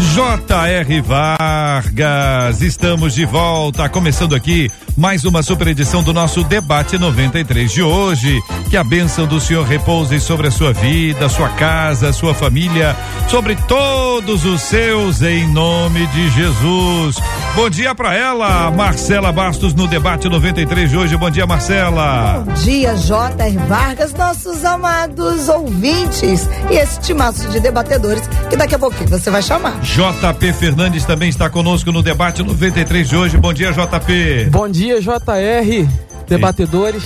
J.R. Vargas. Estamos de volta, começando aqui mais uma super edição do nosso debate 93 de hoje. Que a bênção do Senhor repouse sobre a sua vida, sua casa, sua família, sobre todos os seus, em nome de Jesus. Bom dia para ela, Marcela Bastos, no debate 93 de hoje. Bom dia, Marcela. Bom dia, J.R. Vargas, nossos amados ouvintes e esse timaço de debatedores que daqui a pouquinho você vai chamar. JP Fernandes também está conosco no debate 93 de hoje. Bom dia, JP. Bom dia, JR, debatedores.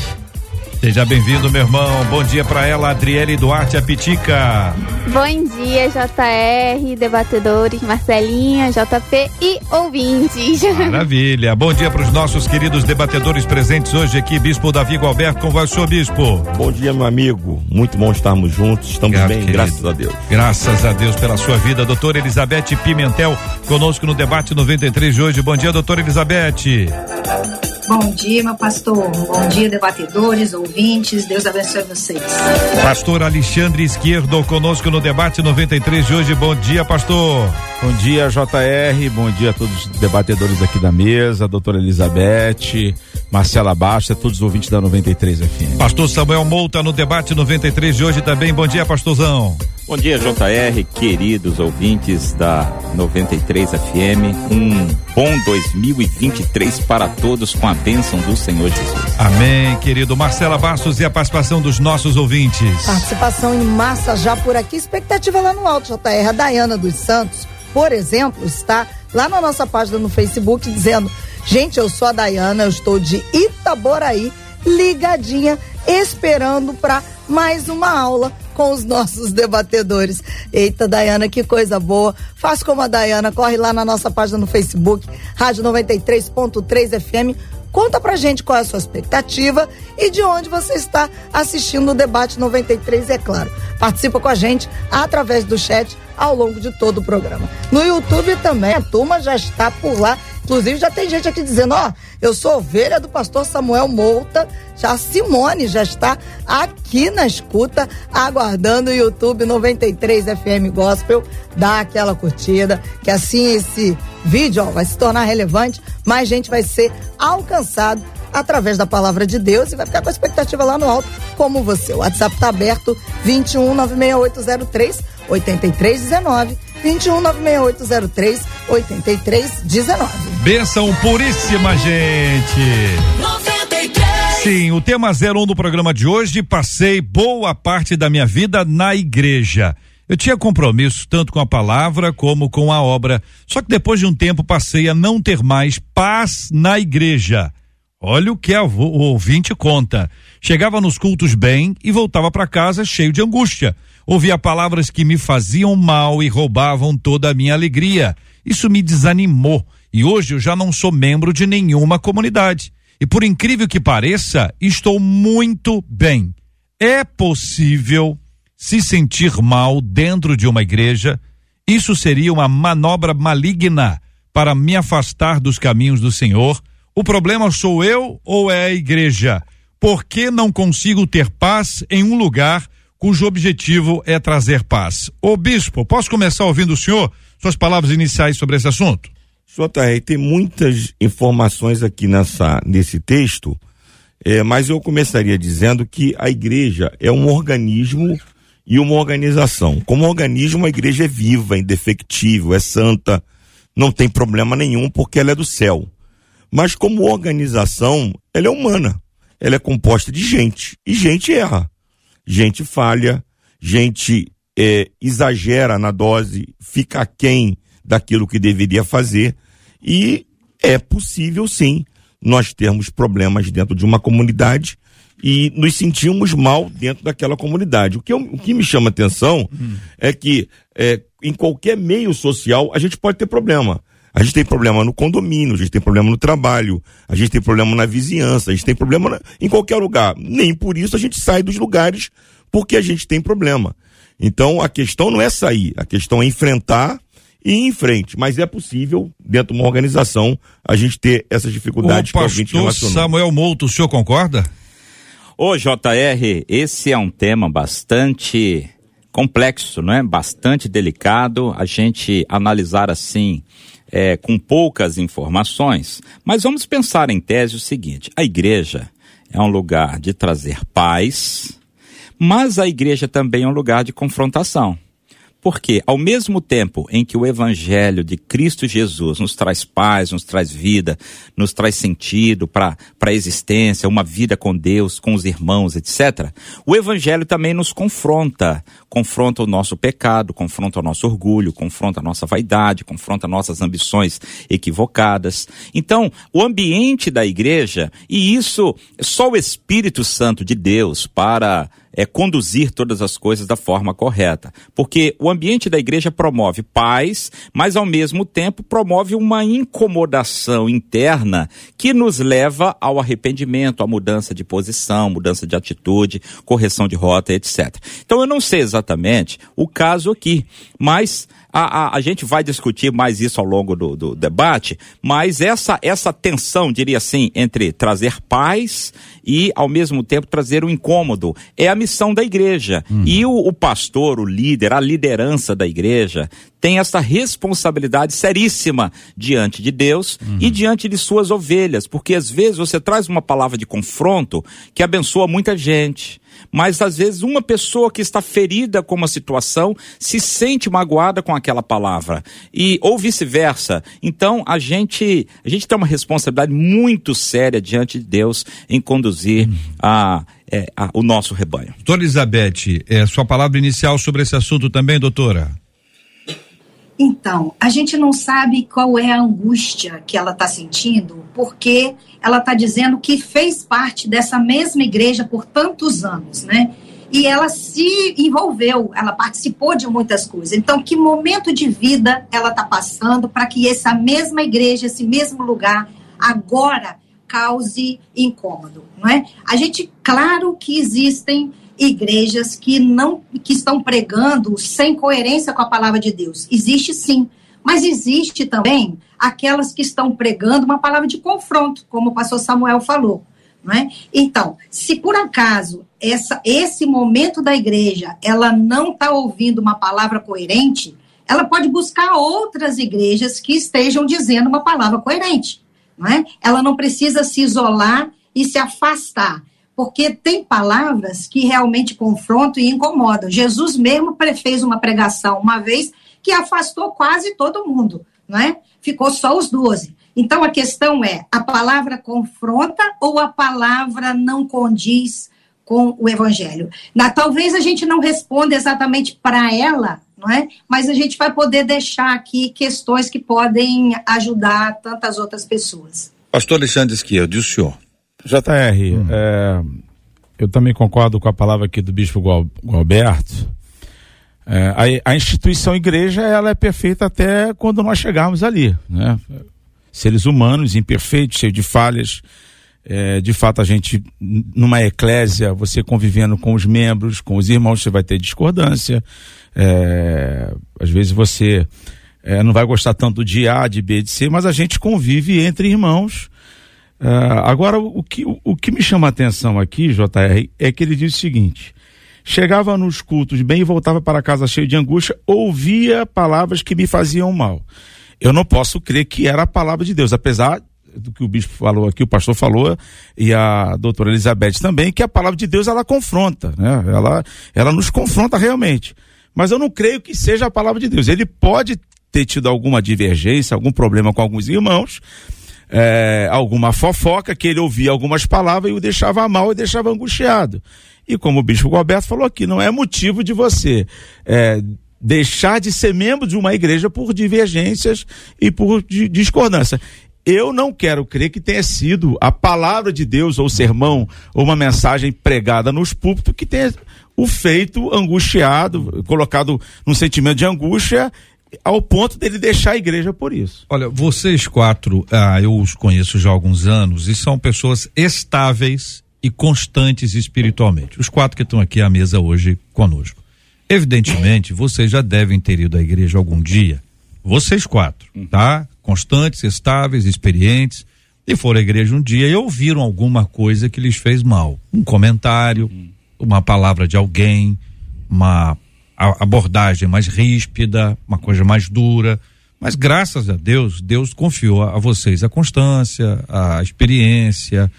Seja bem-vindo, meu irmão. Bom dia para ela, Adriele Duarte Apitica. Bom dia, JR, debatedores, Marcelinha, JP e ouvintes. Maravilha. Bom dia para os nossos queridos debatedores presentes hoje aqui, Bispo Davi Gualberto. Como vai o senhor, Bispo? Bom dia, meu amigo. Muito bom estarmos juntos. Estamos Obrigado, bem, querido. graças a Deus. Graças a Deus pela sua vida. Doutora Elizabeth Pimentel, conosco no debate 93 de hoje. Bom dia, doutora Elizabeth. Bom dia, meu pastor. Bom dia, debatedores, ouvintes. Deus abençoe vocês. Pastor Alexandre Esquerdo, conosco no debate 93 de hoje. Bom dia, pastor. Bom dia, JR. Bom dia a todos os debatedores aqui da mesa, doutora Elizabeth, Marcela Basta, todos os ouvintes da 93 FM. Pastor Samuel Mouta no debate 93 de hoje também. Bom dia, pastorzão. Bom dia, JR, queridos ouvintes da 93 FM. Um bom 2023 para todos com a bênção do Senhor Jesus. Amém, querido. Marcela Bastos e a participação dos nossos ouvintes. Participação em massa já por aqui, expectativa lá no alto, JR. A Dayana dos Santos, por exemplo, está lá na nossa página no Facebook dizendo: Gente, eu sou a Dayana, eu estou de Itaboraí, ligadinha, esperando para mais uma aula com os nossos debatedores. Eita, Dayana, que coisa boa. Faz como a Dayana, corre lá na nossa página no Facebook, Rádio 93.3 FM. Conta pra gente qual é a sua expectativa e de onde você está assistindo o debate 93, é claro. Participa com a gente através do chat ao longo de todo o programa. No YouTube também, a turma já está por lá. Inclusive, já tem gente aqui dizendo: Ó, eu sou ovelha do pastor Samuel Mouta. Já a Simone já está aqui na escuta, aguardando o YouTube 93 FM Gospel. Dá aquela curtida, que assim esse vídeo ó, vai se tornar relevante, mais gente vai ser alcançado através da palavra de Deus e vai ficar com a expectativa lá no alto, como você. O WhatsApp está aberto 21 96803 8319 21 96803 8319. Benção puríssima, gente. 93. Sim, o tema 01 do programa de hoje, passei boa parte da minha vida na igreja. Eu tinha compromisso tanto com a palavra como com a obra. Só que depois de um tempo passei a não ter mais paz na igreja. Olha o que a, o ouvinte conta. Chegava nos cultos bem e voltava para casa cheio de angústia. Ouvia palavras que me faziam mal e roubavam toda a minha alegria. Isso me desanimou e hoje eu já não sou membro de nenhuma comunidade. E por incrível que pareça, estou muito bem. É possível se sentir mal dentro de uma igreja? Isso seria uma manobra maligna para me afastar dos caminhos do Senhor? O problema sou eu ou é a igreja? Por que não consigo ter paz em um lugar cujo objetivo é trazer paz? Ô bispo, posso começar ouvindo o senhor? Suas palavras iniciais sobre esse assunto? JR, tem muitas informações aqui nessa, nesse texto, é, mas eu começaria dizendo que a igreja é um organismo e uma organização. Como organismo, a igreja é viva, é indefectível, é santa, não tem problema nenhum porque ela é do céu. Mas como organização, ela é humana. Ela é composta de gente. E gente erra. Gente falha, gente é, exagera na dose, fica aquém daquilo que deveria fazer. E é possível, sim, nós termos problemas dentro de uma comunidade e nos sentimos mal dentro daquela comunidade. O que, eu, o que me chama atenção hum. é que é, em qualquer meio social a gente pode ter problema. A gente tem problema no condomínio, a gente tem problema no trabalho, a gente tem problema na vizinhança, a gente tem problema na, em qualquer lugar. Nem por isso a gente sai dos lugares porque a gente tem problema. Então a questão não é sair, a questão é enfrentar e ir em frente. Mas é possível, dentro de uma organização, a gente ter essas dificuldades o que alguém relacionou. Samuel Mouto, o senhor concorda? Ô JR, esse é um tema bastante complexo, não é? Bastante delicado a gente analisar assim é, com poucas informações. Mas vamos pensar em tese o seguinte: a igreja é um lugar de trazer paz, mas a igreja também é um lugar de confrontação. Porque, ao mesmo tempo em que o Evangelho de Cristo Jesus nos traz paz, nos traz vida, nos traz sentido para a existência, uma vida com Deus, com os irmãos, etc., o Evangelho também nos confronta. Confronta o nosso pecado, confronta o nosso orgulho, confronta a nossa vaidade, confronta nossas ambições equivocadas. Então, o ambiente da igreja, e isso só o Espírito Santo de Deus para é, conduzir todas as coisas da forma correta. Porque o ambiente da igreja promove paz, mas ao mesmo tempo promove uma incomodação interna que nos leva ao arrependimento, à mudança de posição, mudança de atitude, correção de rota, etc. Então eu não sei exatamente o caso aqui, mas a, a, a gente vai discutir mais isso ao longo do, do debate, mas essa, essa tensão, diria assim, entre trazer paz e, ao mesmo tempo, trazer o incômodo é a missão da igreja. Uhum. E o, o pastor, o líder, a liderança da igreja tem essa responsabilidade seríssima diante de Deus uhum. e diante de suas ovelhas, porque às vezes você traz uma palavra de confronto que abençoa muita gente mas às vezes uma pessoa que está ferida com uma situação se sente magoada com aquela palavra e ou vice-versa. Então a gente a gente tem uma responsabilidade muito séria diante de Deus em conduzir uhum. a, é, a, o nosso rebanho. Doutora Elizabeth, é, sua palavra inicial sobre esse assunto também, doutora? Então, a gente não sabe qual é a angústia que ela está sentindo, porque ela está dizendo que fez parte dessa mesma igreja por tantos anos, né? E ela se envolveu, ela participou de muitas coisas. Então, que momento de vida ela está passando para que essa mesma igreja, esse mesmo lugar, agora cause incômodo, não é? A gente, claro que existem igrejas que não que estão pregando sem coerência com a palavra de Deus. Existe sim, mas existe também aquelas que estão pregando uma palavra de confronto, como o pastor Samuel falou. É? Então, se por acaso essa, esse momento da igreja ela não está ouvindo uma palavra coerente, ela pode buscar outras igrejas que estejam dizendo uma palavra coerente. Não é? Ela não precisa se isolar e se afastar porque tem palavras que realmente confrontam e incomodam. Jesus mesmo fez uma pregação uma vez que afastou quase todo mundo, não é? Ficou só os doze. Então a questão é: a palavra confronta ou a palavra não condiz com o evangelho? Na, talvez a gente não responda exatamente para ela, não é? Mas a gente vai poder deixar aqui questões que podem ajudar tantas outras pessoas. Pastor Alexandre Esquerdo, e o senhor? JR, hum. é, eu também concordo com a palavra aqui do Bispo Gualberto. É, a, a, instituição igreja ela é perfeita até quando nós chegarmos ali, né? Seres humanos, imperfeitos, cheios de falhas. É, de fato, a gente, numa eclésia, você convivendo com os membros, com os irmãos, você vai ter discordância. É, às vezes você é, não vai gostar tanto de A, de B, de C, mas a gente convive entre irmãos Uh, agora, o que, o, o, que me chama a atenção aqui, JR, é que ele diz o seguinte: chegava nos cultos bem e voltava para casa cheio de angústia, ouvia palavras que me faziam mal. Eu não posso crer que era a palavra de Deus, apesar do que o bispo falou aqui, o pastor falou, e a doutora Elizabeth também, que a palavra de Deus ela confronta, né? Ela, ela nos confronta realmente. Mas eu não creio que seja a palavra de Deus. Ele pode ter tido alguma divergência, algum problema com alguns irmãos, é, alguma fofoca, que ele ouvia algumas palavras e o deixava mal e deixava angustiado. E como o bispo Roberto falou aqui, não é motivo de você é, deixar de ser membro de uma igreja por divergências e por discordância. Eu não quero crer que tenha sido a palavra de Deus, ou sermão, ou uma mensagem pregada nos púlpitos que tenha o feito angustiado, colocado num sentimento de angústia ao ponto dele deixar a igreja por isso. Olha, vocês quatro, ah, eu os conheço já há alguns anos e são pessoas estáveis e constantes espiritualmente. Os quatro que estão aqui à mesa hoje conosco. Evidentemente, vocês já devem ter ido à igreja algum dia. Vocês quatro, tá? Constantes, estáveis, experientes. E foram à igreja um dia e ouviram alguma coisa que lhes fez mal. Um comentário, uma palavra de alguém, uma abordagem mais ríspida, uma coisa mais dura. Mas graças a Deus, Deus confiou a vocês a constância, a experiência,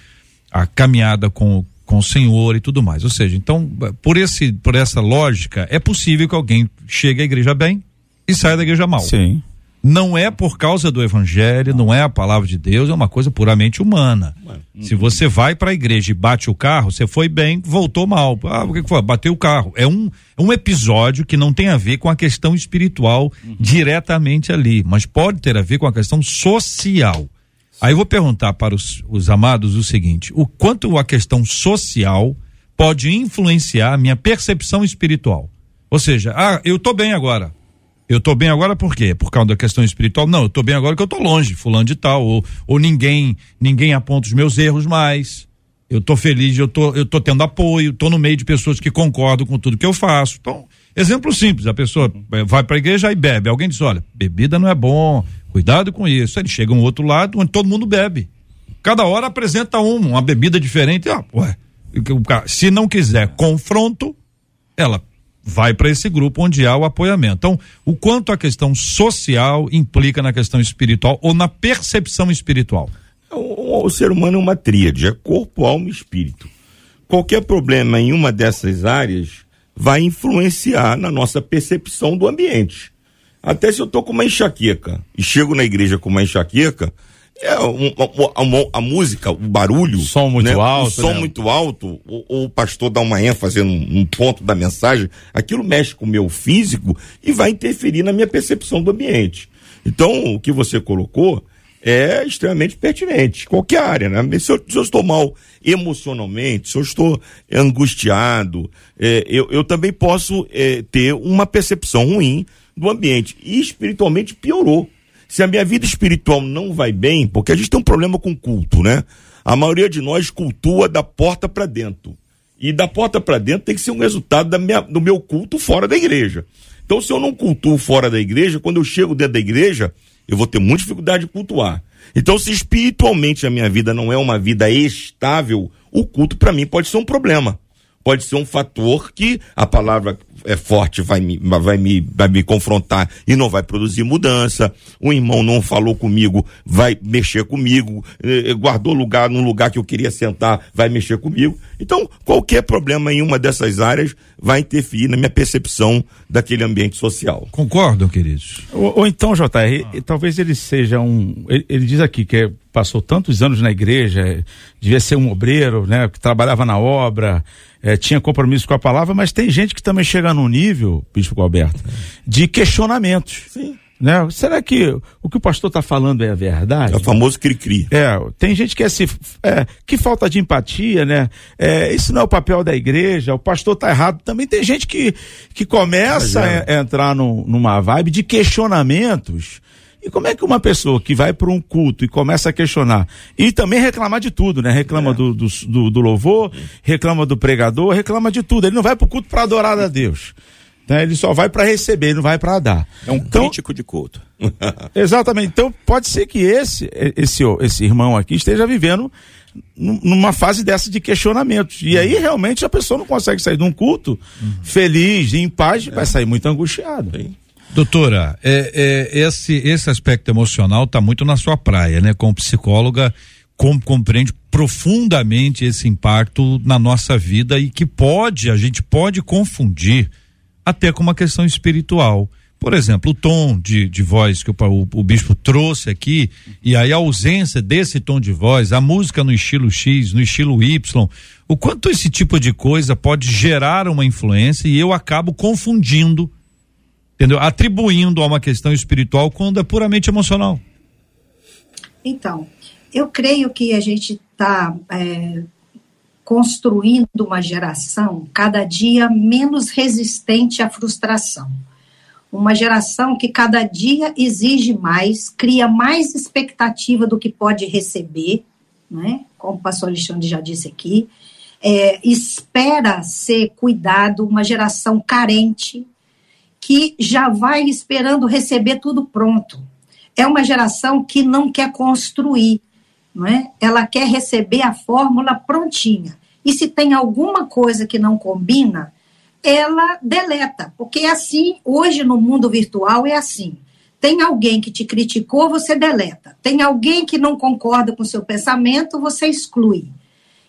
a caminhada com, com o Senhor e tudo mais. Ou seja, então, por, esse, por essa lógica, é possível que alguém chegue à igreja bem e saia da igreja mal. Sim. Não é por causa do evangelho, não é a palavra de Deus, é uma coisa puramente humana. Se você vai para a igreja e bate o carro, você foi bem, voltou mal. Ah, o que foi? Bateu o carro. É um, é um episódio que não tem a ver com a questão espiritual uhum. diretamente ali, mas pode ter a ver com a questão social. Aí eu vou perguntar para os, os amados o seguinte: o quanto a questão social pode influenciar a minha percepção espiritual? Ou seja, ah, eu tô bem agora. Eu tô bem agora por quê? Por causa da questão espiritual? Não, eu tô bem agora que eu tô longe, fulano de tal, ou, ou ninguém, ninguém aponta os meus erros mais. Eu tô feliz, eu tô, eu tô tendo apoio, tô no meio de pessoas que concordam com tudo que eu faço. Então, exemplo simples, a pessoa vai para a igreja e bebe. Alguém diz, olha, bebida não é bom, cuidado com isso. Ele chega um outro lado onde todo mundo bebe. Cada hora apresenta uma, uma bebida diferente. Ah, ué, se não quiser confronto, ela vai para esse grupo onde há o apoiamento. Então, o quanto a questão social implica na questão espiritual ou na percepção espiritual? O, o ser humano é uma tríade, é corpo, alma e espírito. Qualquer problema em uma dessas áreas vai influenciar na nossa percepção do ambiente. Até se eu estou com uma enxaqueca e chego na igreja com uma enxaqueca, é, um, a, a, música, o barulho. O som muito né? alto. O som né? muito alto, o, o, pastor dá uma ênfase num, um ponto da mensagem, aquilo mexe com o meu físico e vai interferir na minha percepção do ambiente. Então, o que você colocou é extremamente pertinente, qualquer área, né? Se eu, se eu estou mal emocionalmente, se eu estou angustiado, é, eu, eu também posso é, ter uma percepção ruim do ambiente. E espiritualmente piorou se a minha vida espiritual não vai bem, porque a gente tem um problema com culto, né? A maioria de nós cultua da porta para dentro. E da porta para dentro tem que ser um resultado minha, do meu culto fora da igreja. Então, se eu não cultuo fora da igreja, quando eu chego dentro da igreja, eu vou ter muita dificuldade de cultuar. Então, se espiritualmente a minha vida não é uma vida estável, o culto para mim pode ser um problema. Pode ser um fator que a palavra é forte vai me, vai, me, vai me confrontar e não vai produzir mudança. O irmão não falou comigo, vai mexer comigo. Eh, eh, guardou lugar num lugar que eu queria sentar, vai mexer comigo. Então, qualquer problema em uma dessas áreas vai interferir na minha percepção daquele ambiente social. Concordam, queridos? Ou, ou então, JR, ah. talvez ele seja um. Ele, ele diz aqui que é, passou tantos anos na igreja, devia ser um obreiro, né? Que trabalhava na obra é, tinha compromisso com a palavra, mas tem gente que também chega num nível, Bispo Alberto, de questionamentos. Sim. Né? Será que o que o pastor está falando é a verdade? É o famoso cri-cri. É, tem gente que é assim, é, que falta de empatia, né? É, isso não é o papel da igreja, o pastor está errado. Também tem gente que, que começa a, a entrar no, numa vibe de questionamentos e como é que uma pessoa que vai para um culto e começa a questionar e também reclamar de tudo, né? Reclama é. do, do, do, louvor, reclama do pregador, reclama de tudo. Ele não vai para o culto para adorar a Deus. Né? Ele só vai para receber, não vai para dar. É um então, crítico de culto. exatamente. Então pode ser que esse, esse, esse irmão aqui esteja vivendo numa fase dessa de questionamentos. E aí realmente a pessoa não consegue sair de um culto uhum. feliz, em paz, é. vai sair muito angustiado. Sim. Doutora, é, é, esse, esse aspecto emocional está muito na sua praia, né? Como psicóloga, com, compreende profundamente esse impacto na nossa vida e que pode, a gente pode confundir até com uma questão espiritual. Por exemplo, o tom de, de voz que o, o, o, bispo trouxe aqui, e aí a ausência desse tom de voz, a música no estilo X, no estilo Y, o quanto esse tipo de coisa pode gerar uma influência e eu acabo confundindo entendeu? Atribuindo a uma questão espiritual quando é puramente emocional. Então, eu creio que a gente está é, construindo uma geração cada dia menos resistente à frustração. uma geração que cada dia exige mais, cria mais expectativa do que pode receber, né? como o pastor Alexandre já disse aqui, é, espera ser cuidado, uma geração carente, que já vai esperando receber tudo pronto. É uma geração que não quer construir, não é? ela quer receber a fórmula prontinha. E se tem alguma coisa que não combina, ela deleta, porque é assim, hoje no mundo virtual é assim. Tem alguém que te criticou, você deleta. Tem alguém que não concorda com o seu pensamento, você exclui.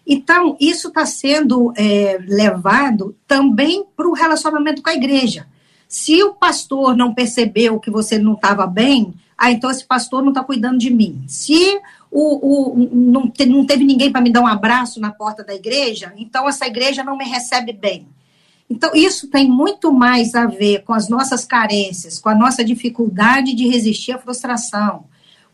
Então, isso está sendo é, levado também para o relacionamento com a igreja. Se o pastor não percebeu que você não estava bem, ah, então esse pastor não está cuidando de mim. Se o, o, não, te, não teve ninguém para me dar um abraço na porta da igreja, então essa igreja não me recebe bem. Então, isso tem muito mais a ver com as nossas carências, com a nossa dificuldade de resistir à frustração,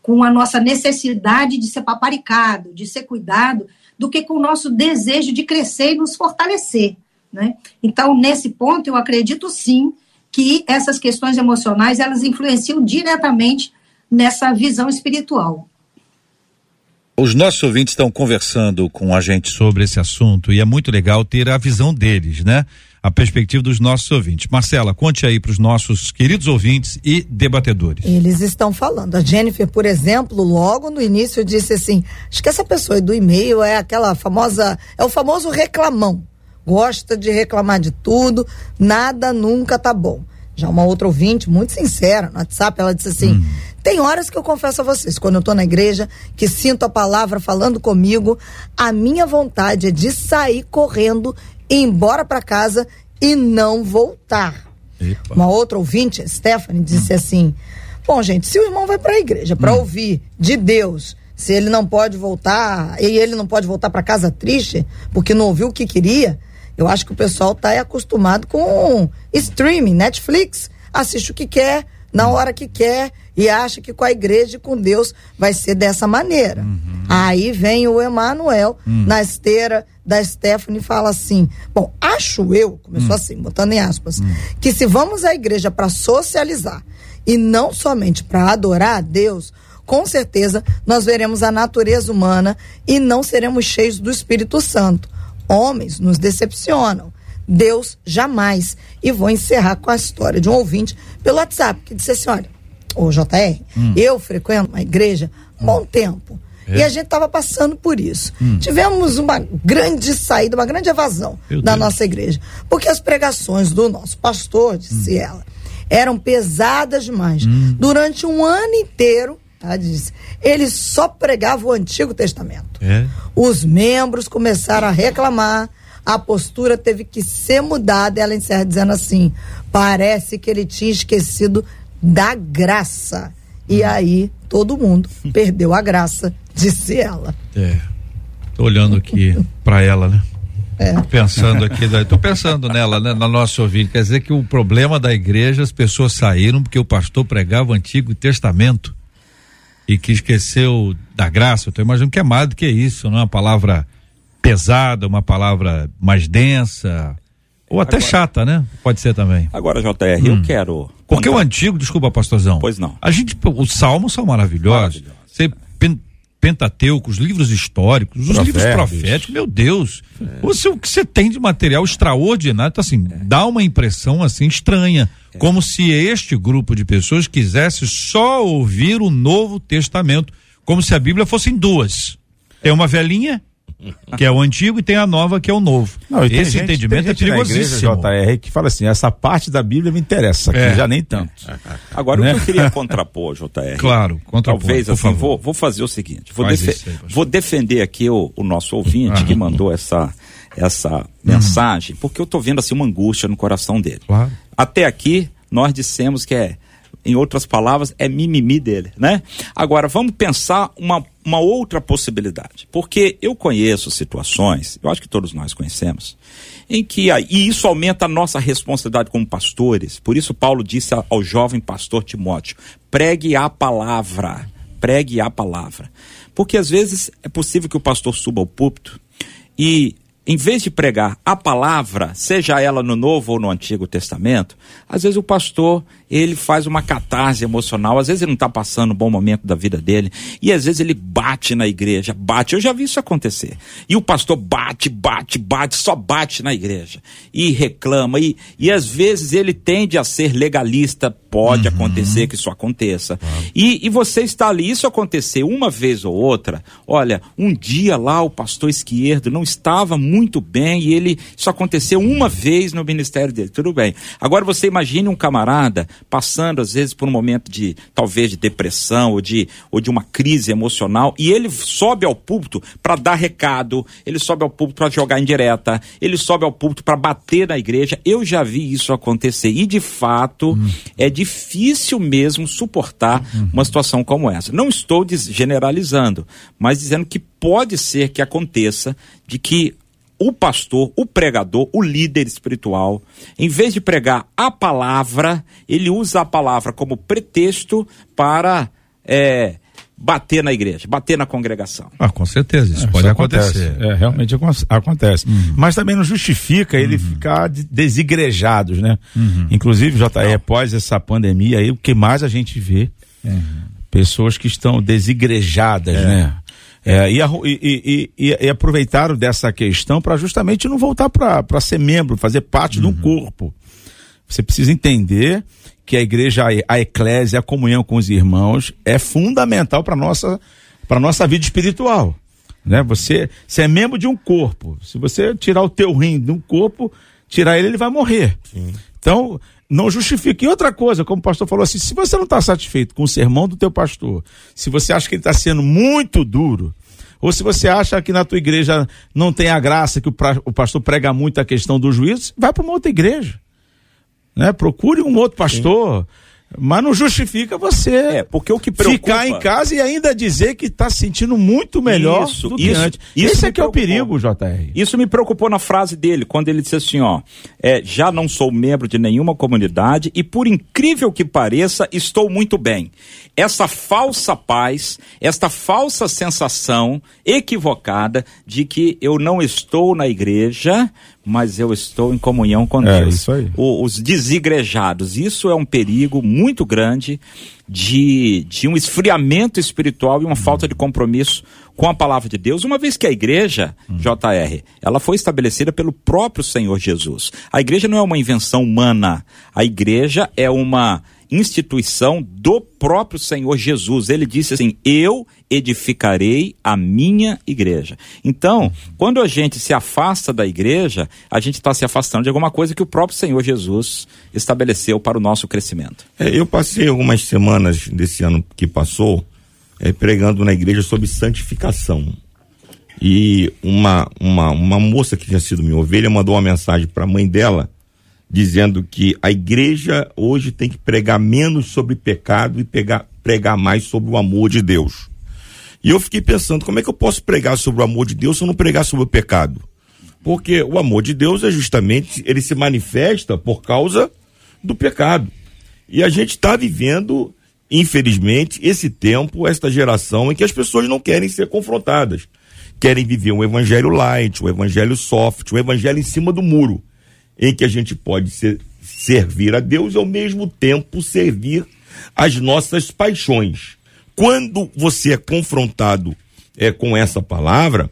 com a nossa necessidade de ser paparicado, de ser cuidado, do que com o nosso desejo de crescer e nos fortalecer. Né? Então, nesse ponto, eu acredito sim que essas questões emocionais elas influenciam diretamente nessa visão espiritual. Os nossos ouvintes estão conversando com a gente sobre esse assunto e é muito legal ter a visão deles, né? A perspectiva dos nossos ouvintes. Marcela, conte aí para os nossos queridos ouvintes e debatedores. Eles estão falando. A Jennifer, por exemplo, logo no início disse assim: acho que essa pessoa do e-mail é aquela famosa, é o famoso reclamão. Gosta de reclamar de tudo, nada nunca tá bom. Já uma outra ouvinte, muito sincera, no WhatsApp, ela disse assim: hum. tem horas que eu confesso a vocês, quando eu estou na igreja, que sinto a palavra falando comigo, a minha vontade é de sair correndo, ir embora para casa e não voltar. Epa. Uma outra ouvinte, Stephanie, disse hum. assim: Bom, gente, se o irmão vai para a igreja para hum. ouvir de Deus, se ele não pode voltar, e ele não pode voltar para casa triste, porque não ouviu o que queria, eu acho que o pessoal está acostumado com streaming, Netflix, assiste o que quer, na hora que quer e acha que com a igreja e com Deus vai ser dessa maneira. Uhum. Aí vem o Emanuel uhum. na esteira da Stephanie e fala assim: Bom, acho eu, começou uhum. assim, botando em aspas, hum. que se vamos à igreja para socializar e não somente para adorar a Deus, com certeza nós veremos a natureza humana e não seremos cheios do Espírito Santo. Homens nos decepcionam. Deus jamais. E vou encerrar com a história de um ouvinte pelo WhatsApp, que disse assim: olha, ô JR, hum. eu frequento uma igreja há um bom tempo. É. E a gente estava passando por isso. Hum. Tivemos uma grande saída, uma grande evasão Meu da Deus. nossa igreja. Porque as pregações do nosso pastor, disse hum. ela, eram pesadas demais. Hum. Durante um ano inteiro, ela disse, ele só pregava o Antigo Testamento. É. Os membros começaram a reclamar a postura teve que ser mudada. Ela encerra dizendo assim: parece que ele tinha esquecido da graça. E hum. aí todo mundo perdeu a graça, disse ela. É. Tô olhando aqui para ela, né? É. Pensando aqui, tô pensando nela, né, na nossa ouvinte. Quer dizer que o problema da igreja, as pessoas saíram porque o pastor pregava o Antigo Testamento e que esqueceu da graça. Eu tô imaginando que é mais do que isso, não é uma palavra pesada, uma palavra mais densa, ou até agora, chata, né? Pode ser também. Agora, JR, hum. eu quero. Porque o antigo, desculpa, pastorzão. Pois não. A gente, os salmos são maravilhosos. Maravilhoso. Você Pentateuco, os livros históricos, os livros proféticos, meu Deus. É. o que você tem de material extraordinário, então assim, é. dá uma impressão assim estranha, é. como se este grupo de pessoas quisesse só ouvir o Novo Testamento, como se a Bíblia fossem duas. Tem uma velhinha que é o antigo, e tem a nova, que é o novo. Não, Esse gente, entendimento é perigosíssimo. JR que fala assim, essa parte da Bíblia me interessa, aqui é. já nem tanto. Agora, né? o que eu queria contrapor, JR. Claro, contrapor. Talvez, assim, vou, vou fazer o seguinte, vou, defe aí, vou defender aqui o, o nosso ouvinte ah, que mandou essa, essa hum. mensagem, porque eu estou vendo assim uma angústia no coração dele. Claro. Até aqui, nós dissemos que é em outras palavras, é mimimi dele, né? Agora, vamos pensar uma, uma outra possibilidade. Porque eu conheço situações, eu acho que todos nós conhecemos, em que, e isso aumenta a nossa responsabilidade como pastores. Por isso, Paulo disse ao jovem pastor Timóteo: pregue a palavra, pregue a palavra. Porque às vezes é possível que o pastor suba ao púlpito e em vez de pregar a palavra, seja ela no Novo ou no Antigo Testamento, às vezes o pastor ele faz uma catarse emocional, às vezes ele não está passando um bom momento da vida dele, e às vezes ele bate na igreja, bate. Eu já vi isso acontecer. E o pastor bate, bate, bate, só bate na igreja. E reclama, e, e às vezes ele tende a ser legalista, pode uhum. acontecer que isso aconteça. Uhum. E, e você está ali, isso acontecer uma vez ou outra, olha, um dia lá o pastor esquerdo não estava muito bem e ele, isso aconteceu uma vez no ministério dele, tudo bem. Agora você imagine um camarada passando às vezes por um momento de talvez de depressão ou de, ou de uma crise emocional e ele sobe ao púlpito para dar recado, ele sobe ao púlpito para jogar indireta, ele sobe ao púlpito para bater na igreja. Eu já vi isso acontecer e de fato hum. é difícil mesmo suportar hum. uma situação como essa. Não estou generalizando, mas dizendo que pode ser que aconteça de que o pastor, o pregador, o líder espiritual, em vez de pregar a palavra, ele usa a palavra como pretexto para é, bater na igreja, bater na congregação. Ah, com certeza, isso é, pode isso acontecer. Acontece. É, realmente acontece. Uhum. Mas também não justifica ele uhum. ficar desigrejados, né? Uhum. Inclusive, JR, após essa pandemia aí, o que mais a gente vê? Uhum. Pessoas que estão desigrejadas, é. né? É, e, e, e, e, aproveitaram dessa questão para justamente não voltar para ser membro, fazer parte uhum. de um corpo. Você precisa entender que a igreja, a eclésia, a comunhão com os irmãos é fundamental para nossa para nossa vida espiritual, né? Você, você é membro de um corpo. Se você tirar o teu rim de um corpo, tirar ele, ele vai morrer. Sim. Então, não justifica. E outra coisa, como o pastor falou assim, se você não está satisfeito com o sermão do teu pastor, se você acha que ele está sendo muito duro, ou se você acha que na tua igreja não tem a graça, que o, pra, o pastor prega muito a questão do juízo, vai para uma outra igreja. Né? Procure um outro pastor. Sim mas não justifica você é, porque o que preocupa... ficar em casa e ainda dizer que está se sentindo muito melhor isso, do que isso, antes. Isso Esse é que é o perigo, JR. Isso me preocupou na frase dele, quando ele disse assim, ó, é, já não sou membro de nenhuma comunidade e por incrível que pareça, estou muito bem. Essa falsa paz, esta falsa sensação equivocada de que eu não estou na igreja, mas eu estou em comunhão com é, Deus. Isso aí. O, os desigrejados, isso é um perigo muito grande de, de um esfriamento espiritual e uma hum. falta de compromisso com a palavra de Deus, uma vez que a igreja, hum. JR, ela foi estabelecida pelo próprio Senhor Jesus. A igreja não é uma invenção humana, a igreja é uma instituição do próprio Senhor Jesus. Ele disse assim: Eu edificarei a minha igreja. Então, quando a gente se afasta da igreja, a gente está se afastando de alguma coisa que o próprio Senhor Jesus estabeleceu para o nosso crescimento. É, eu passei algumas semanas desse ano que passou é, pregando na igreja sobre santificação. E uma, uma, uma moça que tinha sido minha ovelha mandou uma mensagem para a mãe dela dizendo que a igreja hoje tem que pregar menos sobre pecado e pegar, pregar mais sobre o amor de Deus. E eu fiquei pensando, como é que eu posso pregar sobre o amor de Deus se eu não pregar sobre o pecado? Porque o amor de Deus é justamente, ele se manifesta por causa do pecado. E a gente está vivendo, infelizmente, esse tempo, esta geração em que as pessoas não querem ser confrontadas. Querem viver um evangelho light, um evangelho soft, um evangelho em cima do muro em que a gente pode ser, servir a Deus e ao mesmo tempo servir as nossas paixões. Quando você é confrontado é, com essa palavra,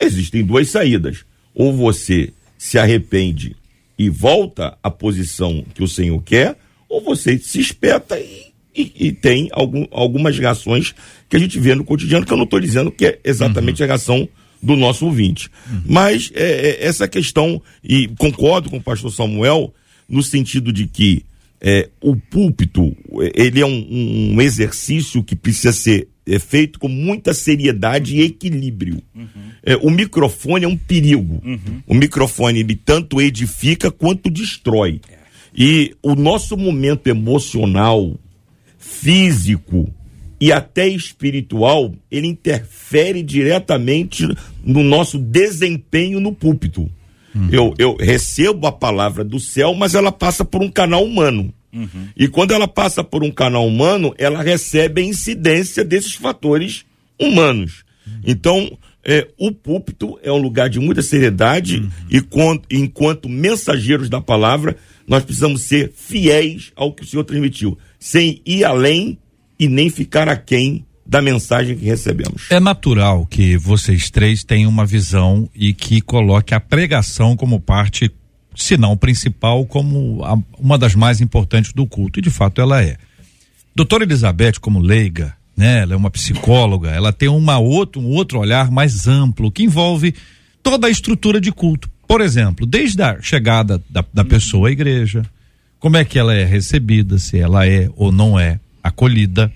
existem duas saídas. Ou você se arrepende e volta à posição que o Senhor quer, ou você se espeta e, e, e tem algum, algumas reações que a gente vê no cotidiano, que eu não estou dizendo que é exatamente uhum. a reação do nosso ouvinte. Uhum. Mas é, é, essa questão, e concordo com o pastor Samuel, no sentido de que é, o púlpito, ele é um, um, exercício que precisa ser é, feito com muita seriedade e equilíbrio. Uhum. É, o microfone é um perigo. Uhum. O microfone, ele tanto edifica quanto destrói. É. E o nosso momento emocional, físico, e até espiritual, ele interfere diretamente no nosso desempenho no púlpito. Uhum. Eu, eu recebo a palavra do céu, mas ela passa por um canal humano. Uhum. E quando ela passa por um canal humano, ela recebe a incidência desses fatores humanos. Uhum. Então, é, o púlpito é um lugar de muita seriedade Uhum. e quando- enquanto mensageiros da palavra, nós precisamos ser fiéis ao que o Senhor transmitiu, sem ir além e nem ficar aquém da mensagem que recebemos. É natural que vocês três tenham uma visão e que coloque a pregação como parte, se não principal, como a- uma das mais importantes do culto. E de fato ela é. Doutora Elizabeth, como leiga, né? Ela é uma psicóloga, ela tem uma outro, um outro olhar mais amplo que envolve toda a estrutura de culto. Por exemplo, desde a chegada da, da pessoa à igreja, como é que ela é recebida, se ela é ou não é acolhida.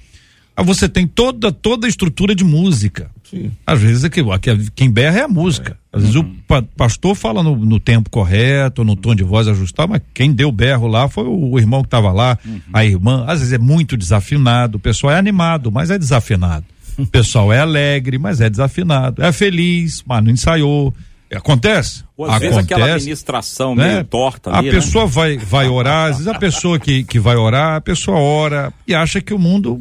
Aí você tem toda toda a estrutura de música. Às vezes é que, que- quem berra é a música. Às vezes o pa- pastor fala no, no tempo correto, no tom de voz ajustado, mas quem deu berro lá foi o, o irmão que estava lá, a irmã. Às vezes é muito desafinado, o pessoal é animado, mas é desafinado. O pessoal é alegre, mas é desafinado. É feliz, mas não ensaiou. Acontece? Ou às vezes aquela Acontece administração né? meio torta A ali, né? pessoa vai, vai orar, às vezes a pessoa que, que vai orar, a pessoa ora e acha que o mundo,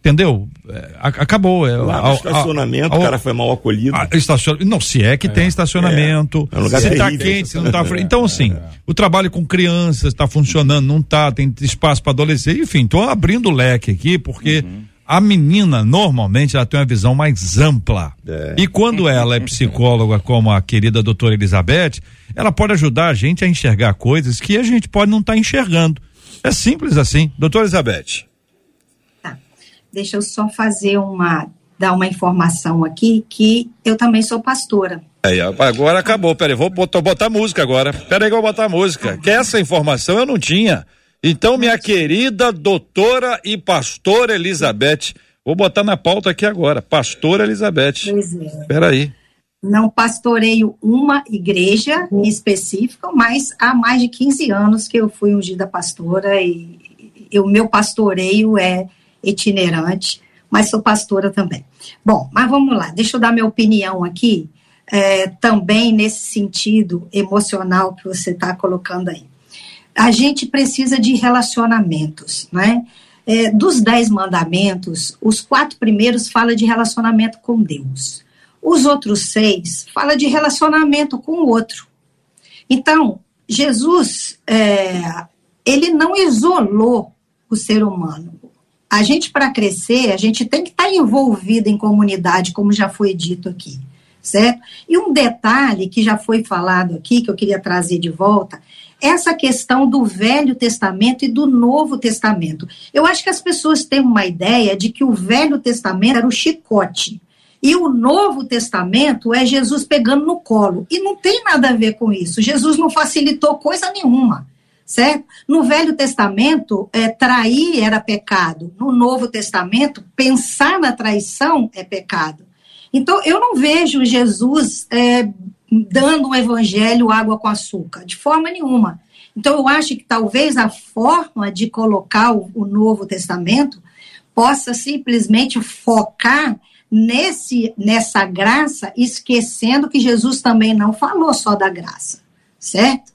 entendeu? É, a- acabou. É, Lá a- no a- estacionamento, a- o cara foi mal acolhido. a- estaciona- não, se é que tem estacionamento, É um lugar se tá terrível. quente, se não tá frio. Então, assim, o trabalho com crianças está funcionando, não tá, tem espaço para adolescente. Enfim, tô abrindo o leque aqui, porque a menina, normalmente, ela tem uma visão mais ampla. É. E quando ela é psicóloga, como a querida doutora Elizabeth, ela pode ajudar a gente a enxergar coisas que a gente pode não estar enxergando. É simples assim. Doutora Elizabeth. Deixa eu só fazer uma, dar uma informação aqui que eu também sou pastora. Aí, agora acabou. Peraí, vou botar, botar música agora. Peraí que eu vou botar música. Que essa informação eu não tinha. Então, minha querida doutora e pastora Elizabeth, vou botar na pauta aqui agora. Pastora Elizabeth. Pois é. Peraí. Não pastoreio uma igreja específica, mas há mais de 15 anos que eu fui ungida pastora e, e o meu pastoreio é itinerante, mas sou pastora também. Bom, mas vamos lá, deixa eu dar minha opinião aqui, é, também nesse sentido emocional que você está colocando aí. A gente precisa de relacionamentos, né? É, dos dez mandamentos, os quatro primeiros falam de relacionamento com Deus. Os outros seis fala de relacionamento com o outro. Então, Jesus, é, ele não isolou o ser humano. A gente, para crescer, a gente tem que estar envolvido em comunidade, como já foi dito aqui, certo? E um detalhe que já foi falado aqui, que eu queria trazer de volta, essa questão do Velho Testamento e do Novo Testamento. Eu acho que as pessoas têm uma ideia de que o Velho Testamento era o chicote. E o Novo Testamento é Jesus pegando no colo. E não tem nada a ver com isso. Jesus não facilitou coisa nenhuma, certo? No Velho Testamento, é, trair era pecado. No Novo Testamento, pensar na traição é pecado. Então, eu não vejo Jesus é, dando um evangelho água com açúcar, de forma nenhuma. Então, eu acho que talvez a forma de colocar o, o Novo Testamento possa simplesmente focar nesse, nessa graça, esquecendo que Jesus também não falou só da graça, certo?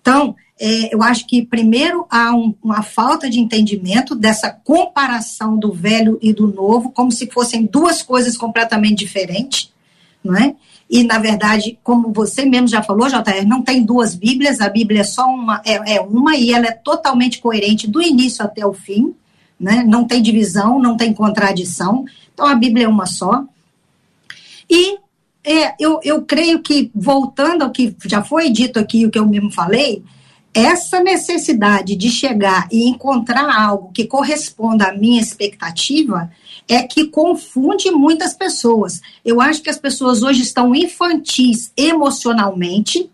Então, é, eu acho que primeiro há um, uma falta de entendimento dessa comparação do velho e do novo, como se fossem duas coisas completamente diferentes, não é? E, na verdade, como você mesmo já falou, JR, não tem duas Bíblias, a Bíblia é só uma, é, é uma e ela é totalmente coerente do início até o fim, né? não tem divisão, não tem contradição. Então, a Bíblia é uma só. E é, eu, eu creio que, voltando ao que já foi dito aqui, o que eu mesmo falei, essa necessidade de chegar e encontrar algo que corresponda à minha expectativa é que confunde muitas pessoas. Eu acho que as pessoas hoje estão infantis emocionalmente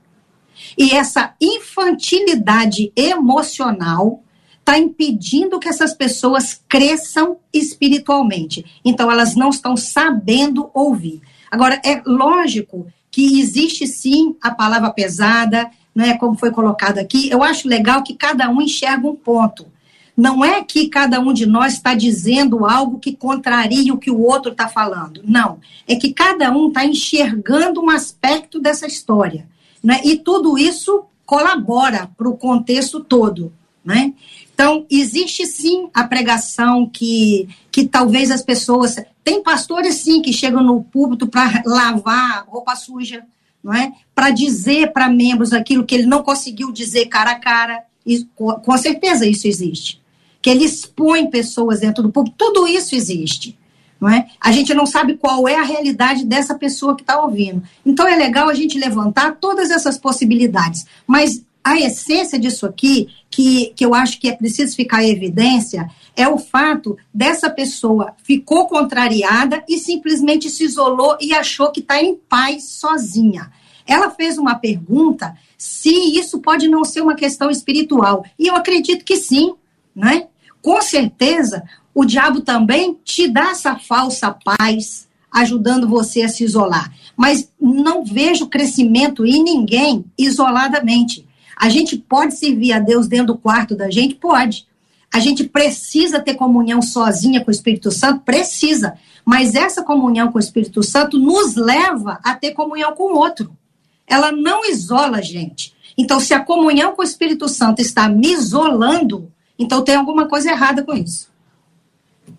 e essa infantilidade emocional está impedindo que essas pessoas cresçam espiritualmente. Então, elas não estão sabendo ouvir. Agora, é lógico que existe sim a palavra pesada, né, como foi colocado aqui. Eu acho legal que cada um enxerga um ponto. Não é que cada um de nós está dizendo algo que contraria o que o outro está falando. Não. É que cada um está enxergando um aspecto dessa história. Né? E tudo isso colabora para o contexto todo. né? Então, existe sim a pregação que, que talvez as pessoas. Tem pastores sim que chegam no púlpito para lavar roupa suja, não é? Para dizer para membros aquilo que ele não conseguiu dizer cara a cara. Com certeza isso existe. Que ele expõe pessoas dentro do púlpito, tudo isso existe. Não é? A gente não sabe qual é a realidade dessa pessoa que está ouvindo. Então é legal a gente levantar todas essas possibilidades. Mas a essência disso aqui, que, que eu acho que é preciso ficar em evidência, é o fato dessa pessoa ficou contrariada e simplesmente se isolou e achou que está em paz sozinha. Ela fez uma pergunta se isso pode não ser uma questão espiritual. E eu acredito que sim, né? Com certeza, o diabo também te dá essa falsa paz, ajudando você a se isolar. Mas não vejo crescimento em ninguém isoladamente. A gente pode servir a Deus dentro do quarto da gente? Pode. A gente precisa ter comunhão sozinha com o Espírito Santo? Precisa. Mas essa comunhão com o Espírito Santo nos leva a ter comunhão com o outro. Ela não isola a gente. Então, se a comunhão com o Espírito Santo está me isolando, então tem alguma coisa errada com isso.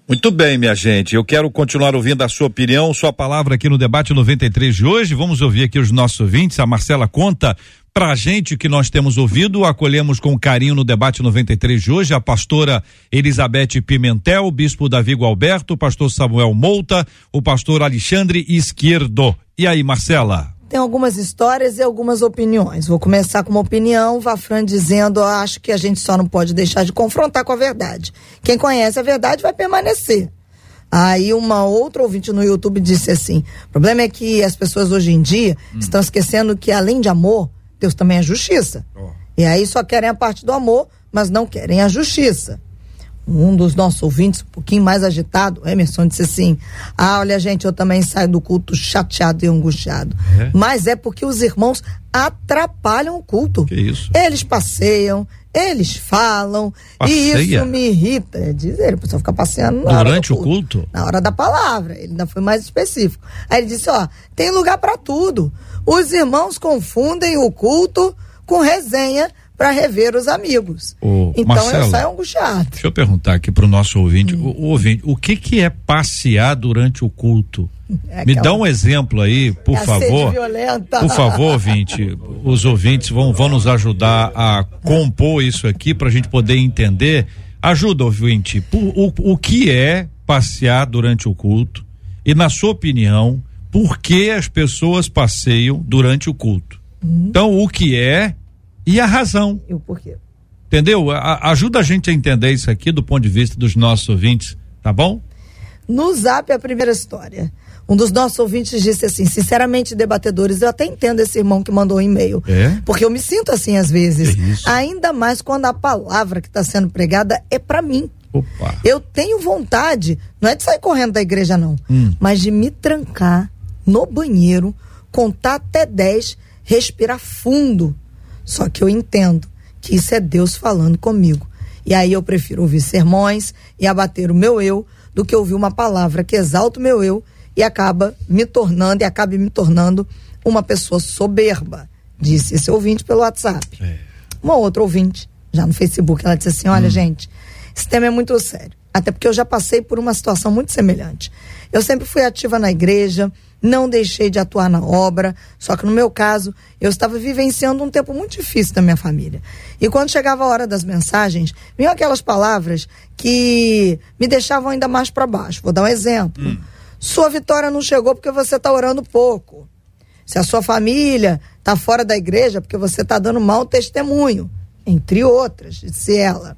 Muito bem, minha gente. Eu quero continuar ouvindo a sua opinião, sua palavra aqui no debate 93 de hoje. Vamos ouvir aqui os nossos ouvintes. A Marcela conta para a gente que nós temos ouvido, acolhemos com carinho no debate 93 de hoje a pastora Elizabeth Pimentel, o bispo Davi Gualberto, o pastor Samuel Mouta, o pastor Alexandre Esquerdo. E aí, Marcela? Tem algumas histórias e algumas opiniões. Vou começar com uma opinião, Vafran dizendo, acho que a gente só não pode deixar de confrontar com a verdade. Quem conhece a verdade vai permanecer. Aí uma outra ouvinte no YouTube disse assim: o problema é que as pessoas hoje em dia hum. estão esquecendo que além de amor, Deus também é justiça. Oh. E aí só querem a parte do amor, mas não querem a justiça. Um dos nossos ouvintes, um pouquinho mais agitado, Emerson, disse assim: Ah, olha, gente, eu também saio do culto chateado e angustiado. É? Mas é porque os irmãos atrapalham o culto. Que isso? Eles passeiam, eles falam, Passeia? e isso me irrita. É dizer, o pessoal fica passeando durante culto, o culto? Na hora da palavra. Ele ainda foi mais específico. Aí ele disse: Ó, tem lugar para tudo. Os irmãos confundem o culto com resenha para rever os amigos. Ô, então Marcelo, eu saio angustiado. Deixa eu perguntar aqui para o nosso ouvinte, hum. o, o, ouvinte, o que que é passear durante o culto? É Me dá um exemplo aí, por é favor. Violenta. Por favor, ouvinte. Os ouvintes vão, vão nos ajudar a compor isso aqui para a gente poder entender. Ajuda, ouvinte. O, o, o que é passear durante o culto? E, na sua opinião, por que as pessoas passeiam durante o culto. Uhum. Então, o que é e a razão. E o porquê. Entendeu? A, ajuda a gente a entender isso aqui do ponto de vista dos nossos ouvintes, tá bom? No zap, a primeira história. Um dos nossos ouvintes disse assim: sinceramente, debatedores, eu até entendo esse irmão que mandou um e-mail. É? Porque eu me sinto assim às vezes. É ainda mais quando a palavra que está sendo pregada é para mim. Opa. Eu tenho vontade, não é de sair correndo da igreja, não, hum. mas de me trancar no banheiro, contar até 10, respirar fundo. Só que eu entendo que isso é Deus falando comigo. E aí eu prefiro ouvir sermões e abater o meu eu do que ouvir uma palavra que exalta o meu eu e acaba me tornando e acabe me tornando uma pessoa soberba, disse esse ouvinte pelo WhatsApp. É. Uma outra ouvinte, já no Facebook, ela disse assim: olha, hum. gente, esse tema é muito sério. Até porque eu já passei por uma situação muito semelhante. Eu sempre fui ativa na igreja, não deixei de atuar na obra, só que no meu caso, eu estava vivenciando um tempo muito difícil da minha família. E quando chegava a hora das mensagens, vinham aquelas palavras que me deixavam ainda mais para baixo. Vou dar um exemplo. Hum. Sua vitória não chegou porque você está orando pouco. Se a sua família está fora da igreja porque você está dando mau testemunho. Entre outras, disse ela.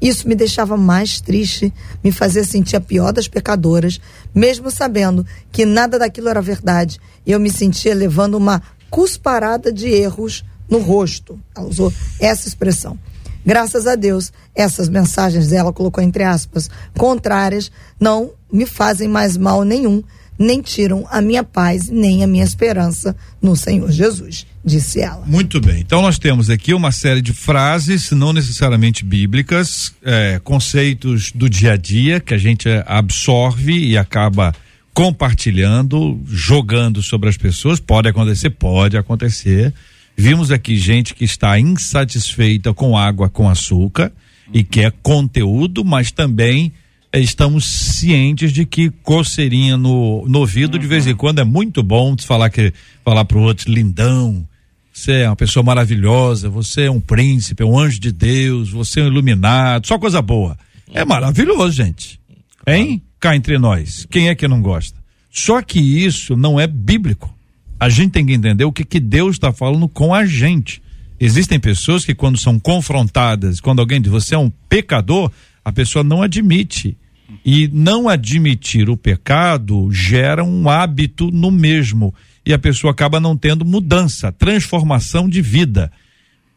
Isso me deixava mais triste, me fazia sentir a pior das pecadoras, mesmo sabendo que nada daquilo era verdade. Eu me sentia levando uma cusparada de erros no rosto. Ela usou essa expressão. Graças a Deus, essas mensagens dela colocou entre aspas contrárias não me fazem mais mal nenhum, nem tiram a minha paz, nem a minha esperança no Senhor Jesus disse ela. Muito bem. Então nós temos aqui uma série de frases, não necessariamente bíblicas, é, conceitos do dia a dia que a gente absorve e acaba compartilhando, jogando sobre as pessoas. Pode acontecer, pode acontecer. Vimos aqui gente que está insatisfeita com água com açúcar e quer conteúdo, mas também estamos cientes de que coceirinha no, no ouvido uhum. de vez em quando é muito bom falar que falar pro outro lindão, você é uma pessoa maravilhosa, você é um príncipe, é um anjo de Deus, você é um iluminado, só coisa boa. É maravilhoso, gente. Hein? Cá entre nós. Quem é que não gosta? Só que isso não é bíblico. A gente tem que entender o que, que Deus está falando com a gente. Existem pessoas que, quando são confrontadas, quando alguém diz você é um pecador, a pessoa não admite. E não admitir o pecado gera um hábito no mesmo. E a pessoa acaba não tendo mudança, transformação de vida.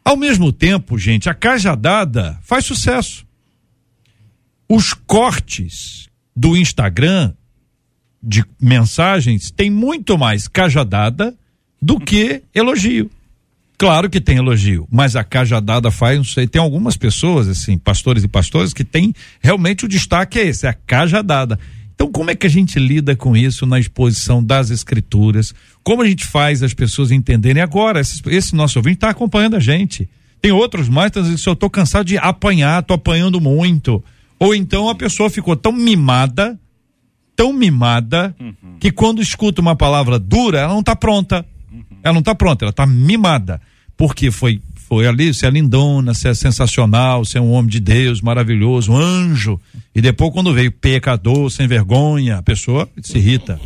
Ao mesmo tempo, gente, a cajadada faz sucesso. Os cortes do Instagram de mensagens tem muito mais cajadada do que elogio. Claro que tem elogio, mas a cajadada faz, não sei, tem algumas pessoas, assim, pastores e pastores, que tem realmente o destaque é esse, é a cajadada. Então, como é que a gente lida com isso na exposição das escrituras? Como a gente faz as pessoas entenderem agora? Esse, esse nosso ouvinte está acompanhando a gente. Tem outros mais, então, se eu estou cansado de apanhar, estou apanhando muito. Ou então a pessoa ficou tão mimada, tão mimada, uhum. que quando escuta uma palavra dura, ela não está pronta. Uhum. Ela não está pronta, ela está mimada porque foi foi ali, você é lindona, você é sensacional, você é um homem de Deus, maravilhoso, um anjo. E depois, quando veio pecador, sem vergonha, a pessoa se irrita.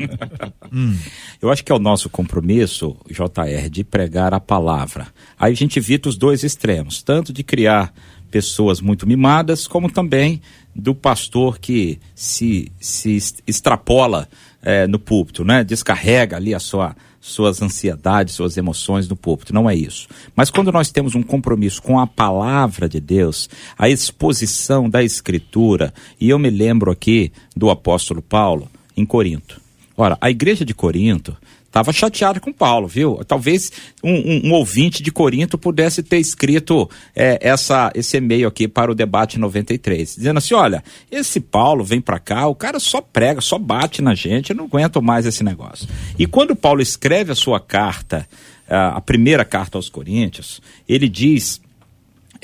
hum. Eu acho que é o nosso compromisso, JR, de pregar a palavra. Aí a gente evita os dois extremos, tanto de criar pessoas muito mimadas, como também do pastor que se, se extrapola é, no púlpito, né? Descarrega ali a sua suas ansiedades, suas emoções no púlpito. Não é isso. Mas quando nós temos um compromisso com a palavra de Deus, a exposição da Escritura, e eu me lembro aqui do apóstolo Paulo em Corinto. Ora, a igreja de Corinto estava chateado com Paulo, viu? Talvez um, um, um, ouvinte de Corinto pudesse ter escrito é, essa, esse e-mail aqui para o debate 93, dizendo assim: olha, esse Paulo vem para cá, o cara só prega, só bate na gente, eu não aguento mais esse negócio. E quando Paulo escreve a sua carta, a primeira carta aos Coríntios, ele diz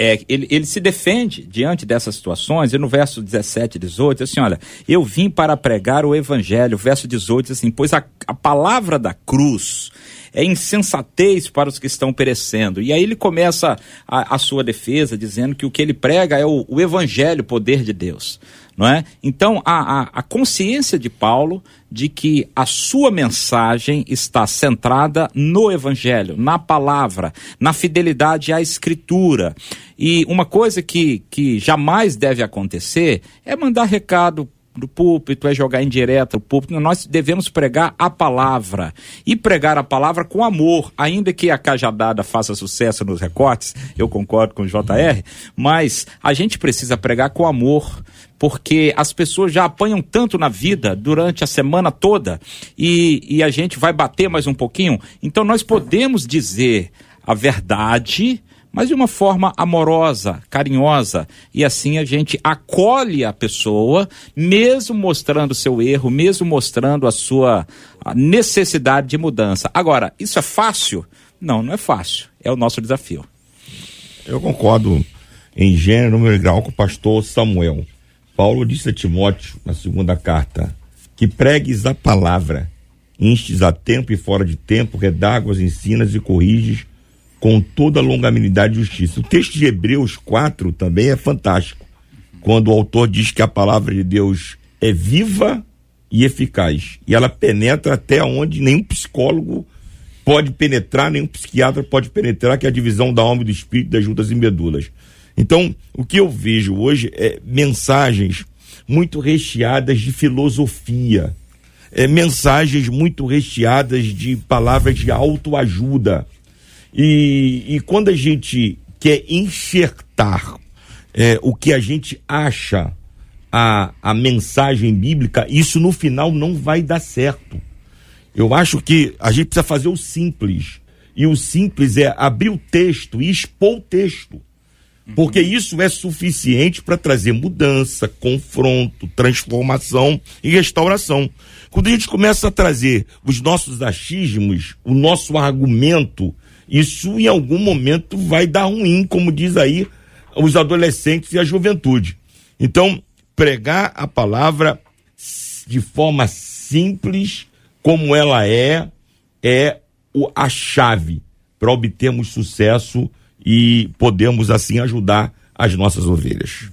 é, ele, ele se defende diante dessas situações, e no verso 17 e 18, assim, olha, eu vim para pregar o evangelho, verso 18, assim, pois a, a palavra da cruz é insensatez para os que estão perecendo. E aí ele começa a, a sua defesa dizendo que o que ele prega é o, o evangelho, o poder de Deus não é? Então, a, a, a consciência de Paulo de que a sua mensagem está centrada no Evangelho, na palavra, na fidelidade à Escritura. E uma coisa que, que jamais deve acontecer é mandar recado do púlpito, é jogar em direto o púlpito. Nós devemos pregar a palavra. E pregar a palavra com amor, ainda que a cajadada faça sucesso nos recortes, eu concordo com o JR, mas a gente precisa pregar com amor porque as pessoas já apanham tanto na vida durante a semana toda e, e a gente vai bater mais um pouquinho. Então nós podemos dizer a verdade, mas de uma forma amorosa, carinhosa, e assim a gente acolhe a pessoa, mesmo mostrando seu erro, mesmo mostrando a sua necessidade de mudança. Agora, isso é fácil? Não, não é fácil. É o nosso desafio. Eu concordo em gênero e grau com o pastor Samuel. Paulo disse a Timóteo, na segunda carta, que pregues a palavra, instes a tempo e fora de tempo, redáguas, ensinas e corriges com toda longanimidade e justiça. O texto de Hebreus 4 também é fantástico, quando o autor diz que a palavra de Deus é viva e eficaz, e ela penetra até onde nenhum psicólogo pode penetrar, nenhum psiquiatra pode penetrar, que é a divisão da alma e do espírito, das juntas e medulas. Então, o que eu vejo hoje é mensagens muito recheadas de filosofia, é, mensagens muito recheadas de palavras de autoajuda. E, e quando a gente quer enxertar é, o que a gente acha a, a mensagem bíblica, isso no final não vai dar certo. Eu acho que a gente precisa fazer o simples. E o simples é abrir o texto e expor o texto porque isso é suficiente para trazer mudança, confronto, transformação e restauração. Quando a gente começa a trazer os nossos achismos, o nosso argumento, isso em algum momento vai dar ruim, como diz aí os adolescentes e a juventude. Então, pregar a palavra de forma simples, como ela é, é a chave para obtermos sucesso e podermos assim ajudar as nossas ovelhas.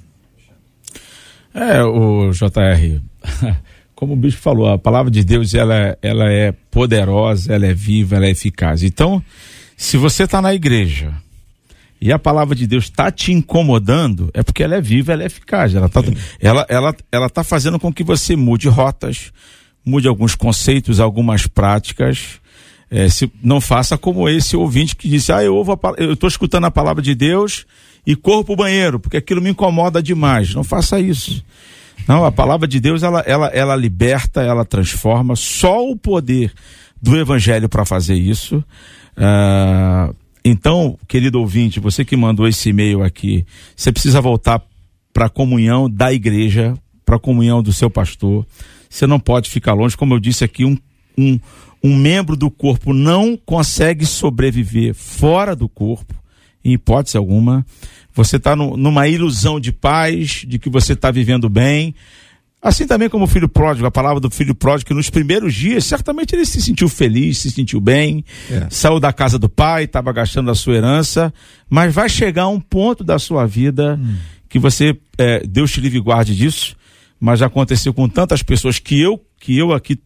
É, o JR, como o bispo falou, a palavra de Deus ela, ela é poderosa, ela é viva, ela é eficaz. Então, se você está na igreja e a palavra de Deus está te incomodando, é porque ela é viva, ela é eficaz. Ela está ela, ela, ela tá fazendo com que você mude rotas, mude alguns conceitos, algumas práticas. É, se, não faça como esse ouvinte que disse, ah, eu estou escutando a palavra de Deus e corro para o banheiro, porque aquilo me incomoda demais. Não faça isso. Não, a palavra de Deus, ela, ela, ela liberta, ela transforma. Só o poder do evangelho para fazer isso. Uh, então, querido ouvinte, você que mandou esse e-mail aqui, você precisa voltar para a comunhão da igreja, para a comunhão do seu pastor. Você não pode ficar longe, como eu disse aqui, um, um, um membro do corpo não consegue sobreviver fora do corpo, em hipótese alguma. Você está numa ilusão de paz, de que você está vivendo bem. Assim também como o filho pródigo, a palavra do filho pródigo, que nos primeiros dias, certamente ele se sentiu feliz, se sentiu bem, é. saiu da casa do pai, estava gastando a sua herança, mas vai chegar um ponto da sua vida hum. que você, é, Deus te livre e guarde disso, mas já aconteceu com tantas pessoas que eu, que eu aqui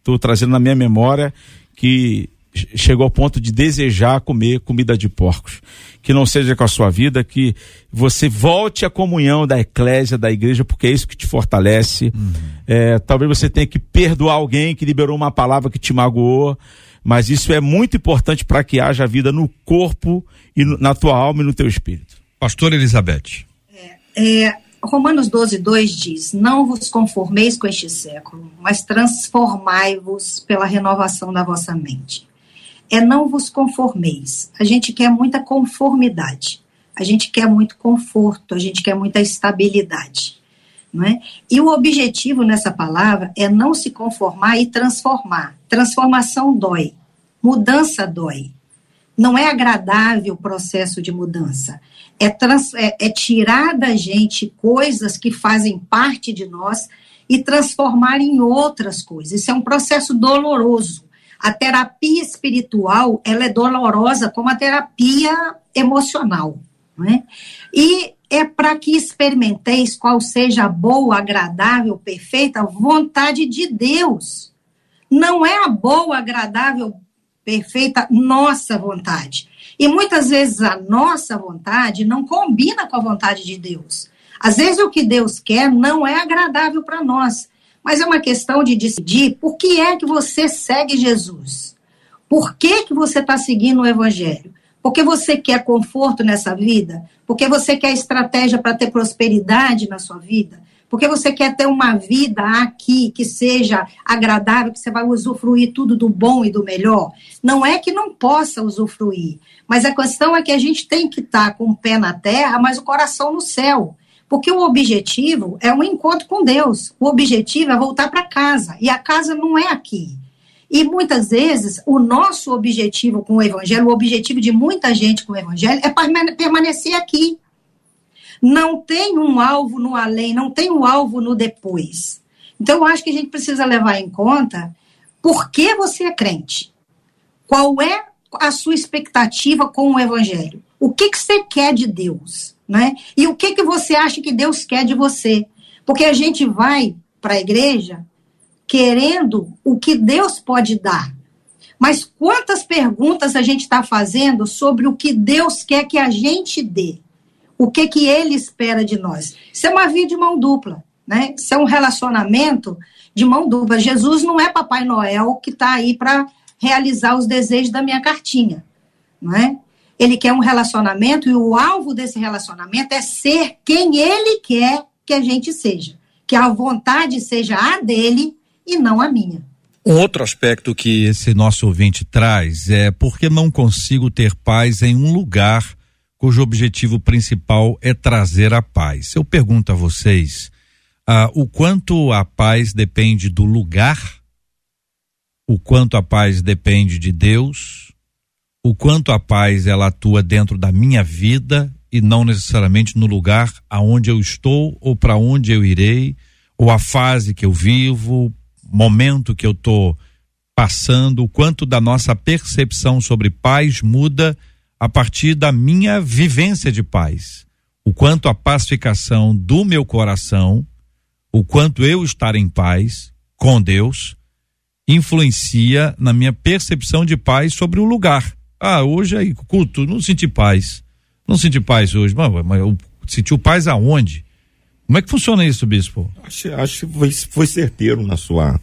estou trazendo na minha memória, que chegou ao ponto de desejar comer comida de porcos. Que não seja com a sua vida, que você volte à comunhão da eclésia, da igreja, porque é isso que te fortalece. Uhum. É, talvez você tenha que perdoar alguém que liberou uma palavra que te magoou, mas isso é muito importante para que haja vida no corpo e no, na tua alma e no teu espírito. Pastor Elizabeth. É, é, Romanos 12, 2 diz: Não vos conformeis com este século, mas transformai-vos pela renovação da vossa mente é não vos conformeis. A gente quer muita conformidade, a gente quer muito conforto, a gente quer muita estabilidade. Não é? E o objetivo nessa palavra é não se conformar e transformar. Transformação dói, mudança dói. Não é agradável o processo de mudança. É, trans, é, é tirar da gente coisas que fazem parte de nós e transformar em outras coisas. Isso é um processo doloroso a terapia espiritual, ela é dolorosa como a terapia emocional, não é? E é para que experimenteis qual seja a boa, agradável, perfeita vontade de Deus. Não é a boa, agradável, perfeita nossa vontade. E muitas vezes a nossa vontade não combina com a vontade de Deus. Às vezes o que Deus quer não é agradável para nós mas é uma questão de decidir por que é que você segue Jesus. Por que, que você está seguindo o Evangelho? Porque você quer conforto nessa vida? Porque você quer estratégia para ter prosperidade na sua vida? Porque você quer ter uma vida aqui que seja agradável, que você vai usufruir tudo do bom e do melhor? Não é que não possa usufruir, mas a questão é que a gente tem que estar tá com o pé na terra, mas o coração no céu. Porque o objetivo é um encontro com Deus. O objetivo é voltar para casa. E a casa não é aqui. E muitas vezes o nosso objetivo com o evangelho, o objetivo de muita gente com o evangelho é permanecer aqui. Não tem um alvo no além, não tem um alvo no depois. Então eu acho que a gente precisa levar em conta por que você é crente. Qual é a sua expectativa com o evangelho? O que, que você quer de Deus? né? E o que, que você acha que Deus quer de você? Porque a gente vai para a igreja querendo o que Deus pode dar. Mas quantas perguntas a gente está fazendo sobre o que Deus quer que a gente dê? O que, que Ele espera de nós? Isso é uma vida de mão dupla, né? Isso é um relacionamento de mão dupla. Jesus não é Papai Noel que está aí para realizar os desejos da minha cartinha, não é? ele quer um relacionamento e o alvo desse relacionamento é ser quem ele quer que a gente seja. Que a vontade seja a dele e não a minha. Um outro aspecto que esse nosso ouvinte traz é porque não consigo ter paz em um lugar cujo objetivo principal é trazer a paz. Eu pergunto a vocês, ah, o quanto a paz depende do lugar, o quanto a paz depende de Deus, o quanto a paz ela atua dentro da minha vida e não necessariamente no lugar aonde eu estou ou para onde eu irei, ou a fase que eu vivo, momento que eu estou passando, o quanto da nossa percepção sobre paz muda a partir da minha vivência de paz. O quanto a pacificação do meu coração, o quanto eu estar em paz com Deus, influencia na minha percepção de paz sobre o lugar. Ah, hoje aí, culto, não senti paz. Não senti paz hoje. Mas, mas sentiu paz aonde? Como é que funciona isso, bispo? Acho, acho que foi, foi certeiro na sua,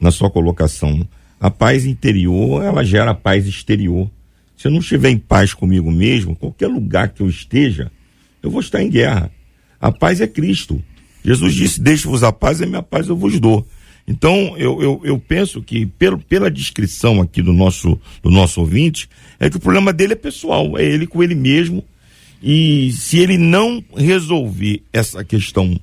na sua colocação. A paz interior, ela gera paz exterior. Se eu não estiver em paz comigo mesmo, qualquer lugar que eu esteja, eu vou estar em guerra. A paz é Cristo. Jesus disse: Deixe-vos a paz, e a minha paz eu vos dou. Então, eu, eu, eu penso que, pelo, pela descrição aqui do nosso, do nosso ouvinte, é que o problema dele é pessoal, é ele com ele mesmo. E se ele não resolver essa questão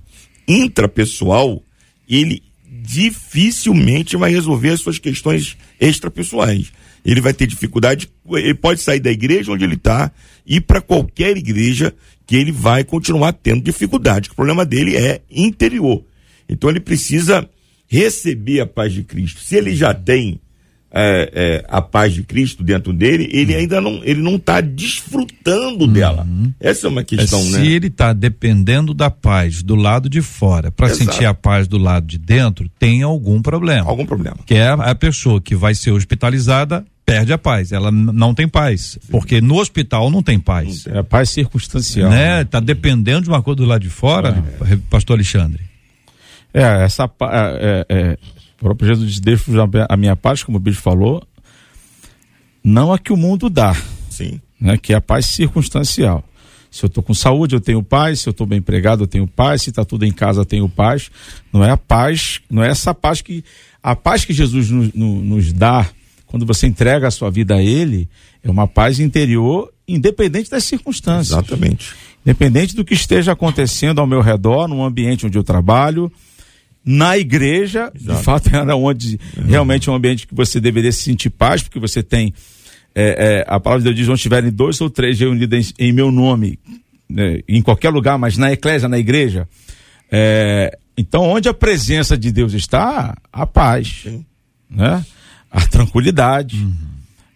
intrapessoal, ele dificilmente vai resolver as suas questões extrapessoais. Ele vai ter dificuldade, ele pode sair da igreja onde ele está e para qualquer igreja que ele vai continuar tendo dificuldade. O problema dele é interior. Então ele precisa receber a paz de Cristo. Se ele já tem é, é, a paz de Cristo dentro dele, ele uhum. ainda não ele não está desfrutando uhum. dela. Essa é uma questão, é, se né? Se ele está dependendo da paz do lado de fora para sentir a paz do lado de dentro, tem algum problema. Algum problema. Que é a pessoa que vai ser hospitalizada perde a paz, ela não tem paz, porque no hospital não tem paz. É a paz circunstancial. Né? Tá dependendo de uma coisa do lado de fora, é. pastor Alexandre. É, essa é, é, é o próprio Jesus diz, deixo a minha paz, como o bicho falou, não a que o mundo dá. Sim. Né, que é a paz circunstancial. Se eu estou com saúde, eu tenho paz. Se eu estou bem empregado, eu tenho paz. Se está tudo em casa, eu tenho paz. Não é a paz, não é essa paz que. A paz que Jesus nos, nos dá quando você entrega a sua vida a Ele é uma paz interior, independente das circunstâncias. Exatamente. Independente do que esteja acontecendo ao meu redor, no ambiente onde eu trabalho, na igreja, Exato. de fato era onde uhum. realmente é um ambiente que você deveria se sentir paz, porque você tem é, é, a palavra de Deus diz, onde estiverem dois ou três reunidos em, em meu nome, né, em qualquer lugar, mas na eclésia, na igreja, é, então onde a presença de Deus está, a paz, Sim. né? A tranquilidade. Uhum.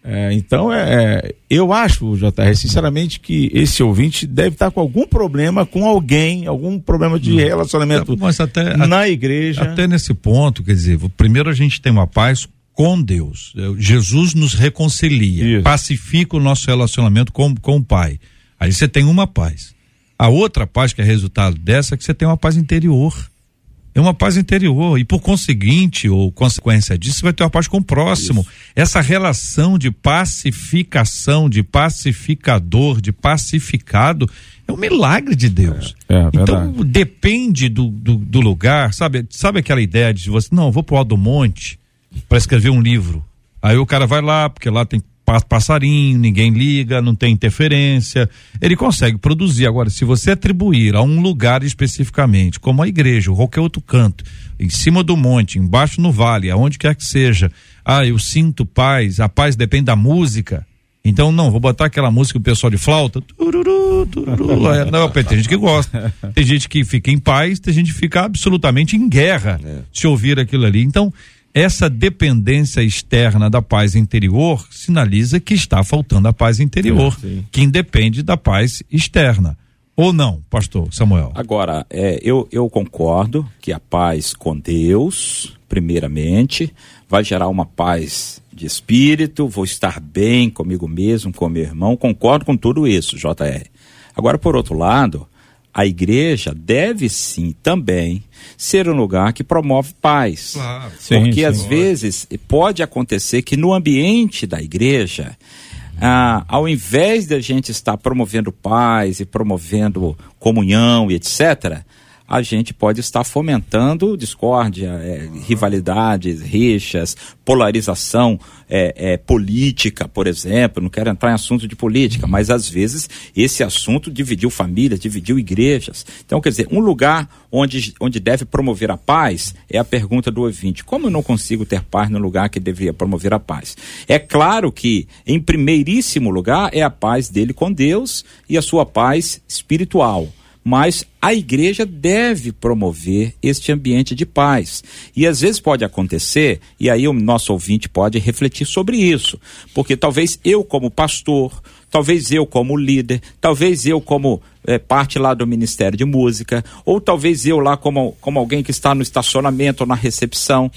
É, então, é, é eu acho, JR, sinceramente, que esse ouvinte deve estar com algum problema com alguém, algum problema de relacionamento Mas até, na igreja. Até nesse ponto, quer dizer, primeiro a gente tem uma paz com Deus. Jesus nos reconcilia, Isso. pacifica o nosso relacionamento com, com o Pai. Aí você tem uma paz. A outra paz que é resultado dessa é que você tem uma paz interior é uma paz interior e por conseguinte ou consequência disso vai ter uma paz com o próximo. Isso. Essa relação de pacificação, de pacificador, de pacificado é um milagre de Deus. É, é então depende do, do, do, lugar, sabe? Sabe aquela ideia de você, não, vou pro alto do monte para escrever um livro. Aí o cara vai lá, porque lá tem passarinho, ninguém liga, não tem interferência. Ele consegue produzir. Agora, se você atribuir a um lugar especificamente, como a igreja, ou qualquer outro canto, em cima do monte, embaixo no vale, aonde quer que seja, ah, eu sinto paz, a paz depende da música. Então, não, vou botar aquela música o pessoal de flauta. Tururu, tururu, não, tem gente que gosta. Tem gente que fica em paz, tem gente que fica absolutamente em guerra é. se ouvir aquilo ali. Então, essa dependência externa da paz interior sinaliza que está faltando a paz interior, é, que independe da paz externa. Ou não, pastor Samuel? Agora, é, eu, eu concordo que a paz com Deus, primeiramente, vai gerar uma paz de espírito, vou estar bem comigo mesmo, com meu irmão, concordo com tudo isso, JR. Agora, por outro lado, a igreja deve sim também ser um lugar que promove paz. Claro. Porque sim, às vezes pode acontecer que no ambiente da igreja, ah, ao invés da gente estar promovendo paz e promovendo comunhão e etc., a gente pode estar fomentando discórdia, é, rivalidades, rixas, polarização é, é, política, por exemplo. Não quero entrar em assunto de política, mas às vezes esse assunto dividiu famílias, dividiu igrejas. Então, quer dizer, um lugar onde, onde deve promover a paz é a pergunta do ouvinte: como eu não consigo ter paz no lugar que deveria promover a paz? É claro que, em primeiríssimo lugar, é a paz dele com Deus e a sua paz espiritual mas a igreja deve promover este ambiente de paz. E às vezes pode acontecer, e aí o nosso ouvinte pode refletir sobre isso, porque talvez eu, como pastor, talvez eu, como líder, talvez eu, como é, parte lá do Ministério de Música, ou talvez eu lá, como, como alguém que está no estacionamento ou na recepção,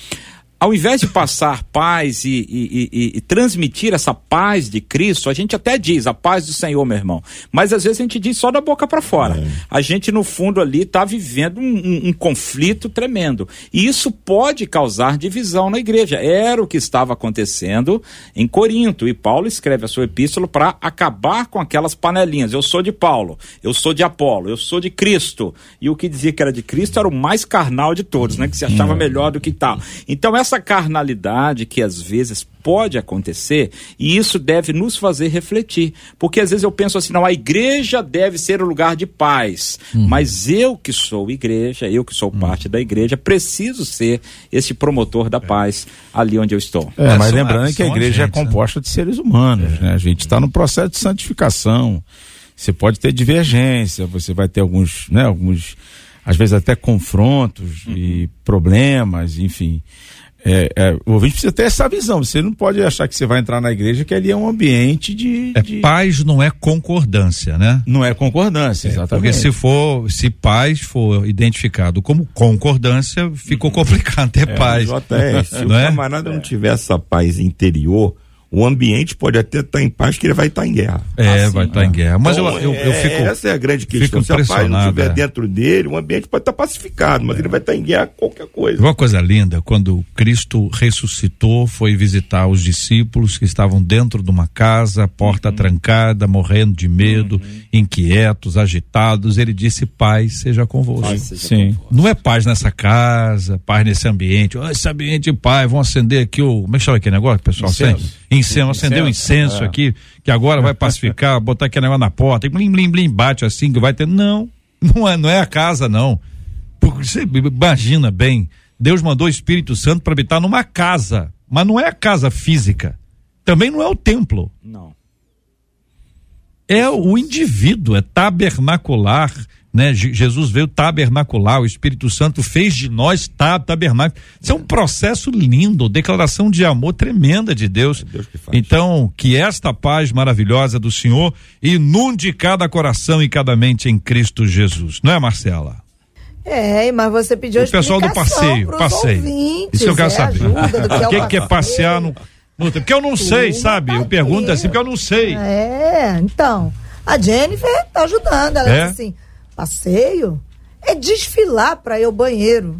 ao invés de passar paz e, e, e, e, transmitir essa paz de Cristo, a gente até diz a paz do Senhor, meu irmão. Mas às vezes a gente diz só da boca para fora. É. A gente, no fundo, ali está vivendo um, um, um, conflito tremendo. E isso pode causar divisão na igreja. Era o que estava acontecendo em Corinto. E Paulo escreve a sua epístola para acabar com aquelas panelinhas. Eu sou de Paulo, eu sou de Apolo, eu sou de Cristo. E o que dizia que era de Cristo era o mais carnal de todos, né? Que se achava melhor do que tal. Então, essa essa carnalidade que às vezes pode acontecer, e isso deve nos fazer refletir. Porque às vezes eu penso assim, não, a igreja deve ser o lugar de paz. Uhum. Mas eu que sou igreja, eu que sou uhum. parte da igreja, preciso ser esse promotor da paz ali onde eu estou. É, mas lembrando que a igreja é gente, é composta né? de seres humanos, é. né? A gente está no processo de santificação. Você pode ter divergência, você vai ter alguns, né, alguns às vezes até confrontos uhum. e problemas, enfim. É, é, o ouvinte precisa ter essa visão. Você não pode achar que você vai entrar na igreja que ali é um ambiente de. É, de... Paz não é concordância, né? Não é concordância, é, exatamente. Porque se for, se paz for identificado como concordância, ficou complicado ter é, paz. JR, se o é? camarada não tiver essa paz interior, o ambiente pode até estar tá em paz, que ele vai estar tá em guerra. É, assim, vai estar tá em guerra. Mas então, eu, eu, eu, é, fico. Essa é a grande questão. Se a paz não estiver é. dentro dele, o ambiente pode estar pacificado, mas é. ele vai estar em guerra com qualquer coisa. Uma coisa linda, quando Cristo ressuscitou, foi visitar os discípulos que estavam dentro de uma casa, porta uhum. trancada, morrendo de medo, uhum. inquietos, agitados. Ele disse: Paz seja convosco. Paz seja Sim. Convosco. Não é paz nessa casa, paz nesse ambiente. Oh, esse ambiente de paz, vão acender aqui o. Como é que chama aquele negócio, pessoal? Incenso incenso, acender um incenso é. aqui, que agora vai pacificar, botar aquele negócio na porta, e blim, blim, blim, bate assim, que vai ter. Não, não é, não é a casa, não. Porque você imagina bem, Deus mandou o Espírito Santo para habitar numa casa, mas não é a casa física. Também não é o templo. Não. É o indivíduo, é tabernacular, né? Jesus veio tabernacular, o Espírito Santo fez de nós tabernáculo. Isso é um processo lindo, declaração de amor tremenda de Deus. É Deus que então, que esta paz maravilhosa do Senhor inunde cada coração e cada mente em Cristo Jesus. Não é, Marcela? É, mas você pediu o pessoal do passeio, passeio. Ouvintes, Isso eu quero é, saber. O que, que é passear no porque eu não sei, sabe? Eu pergunto assim porque eu não sei. É, então. A Jennifer tá ajudando. Ela é? disse assim: passeio é desfilar para ir ao banheiro,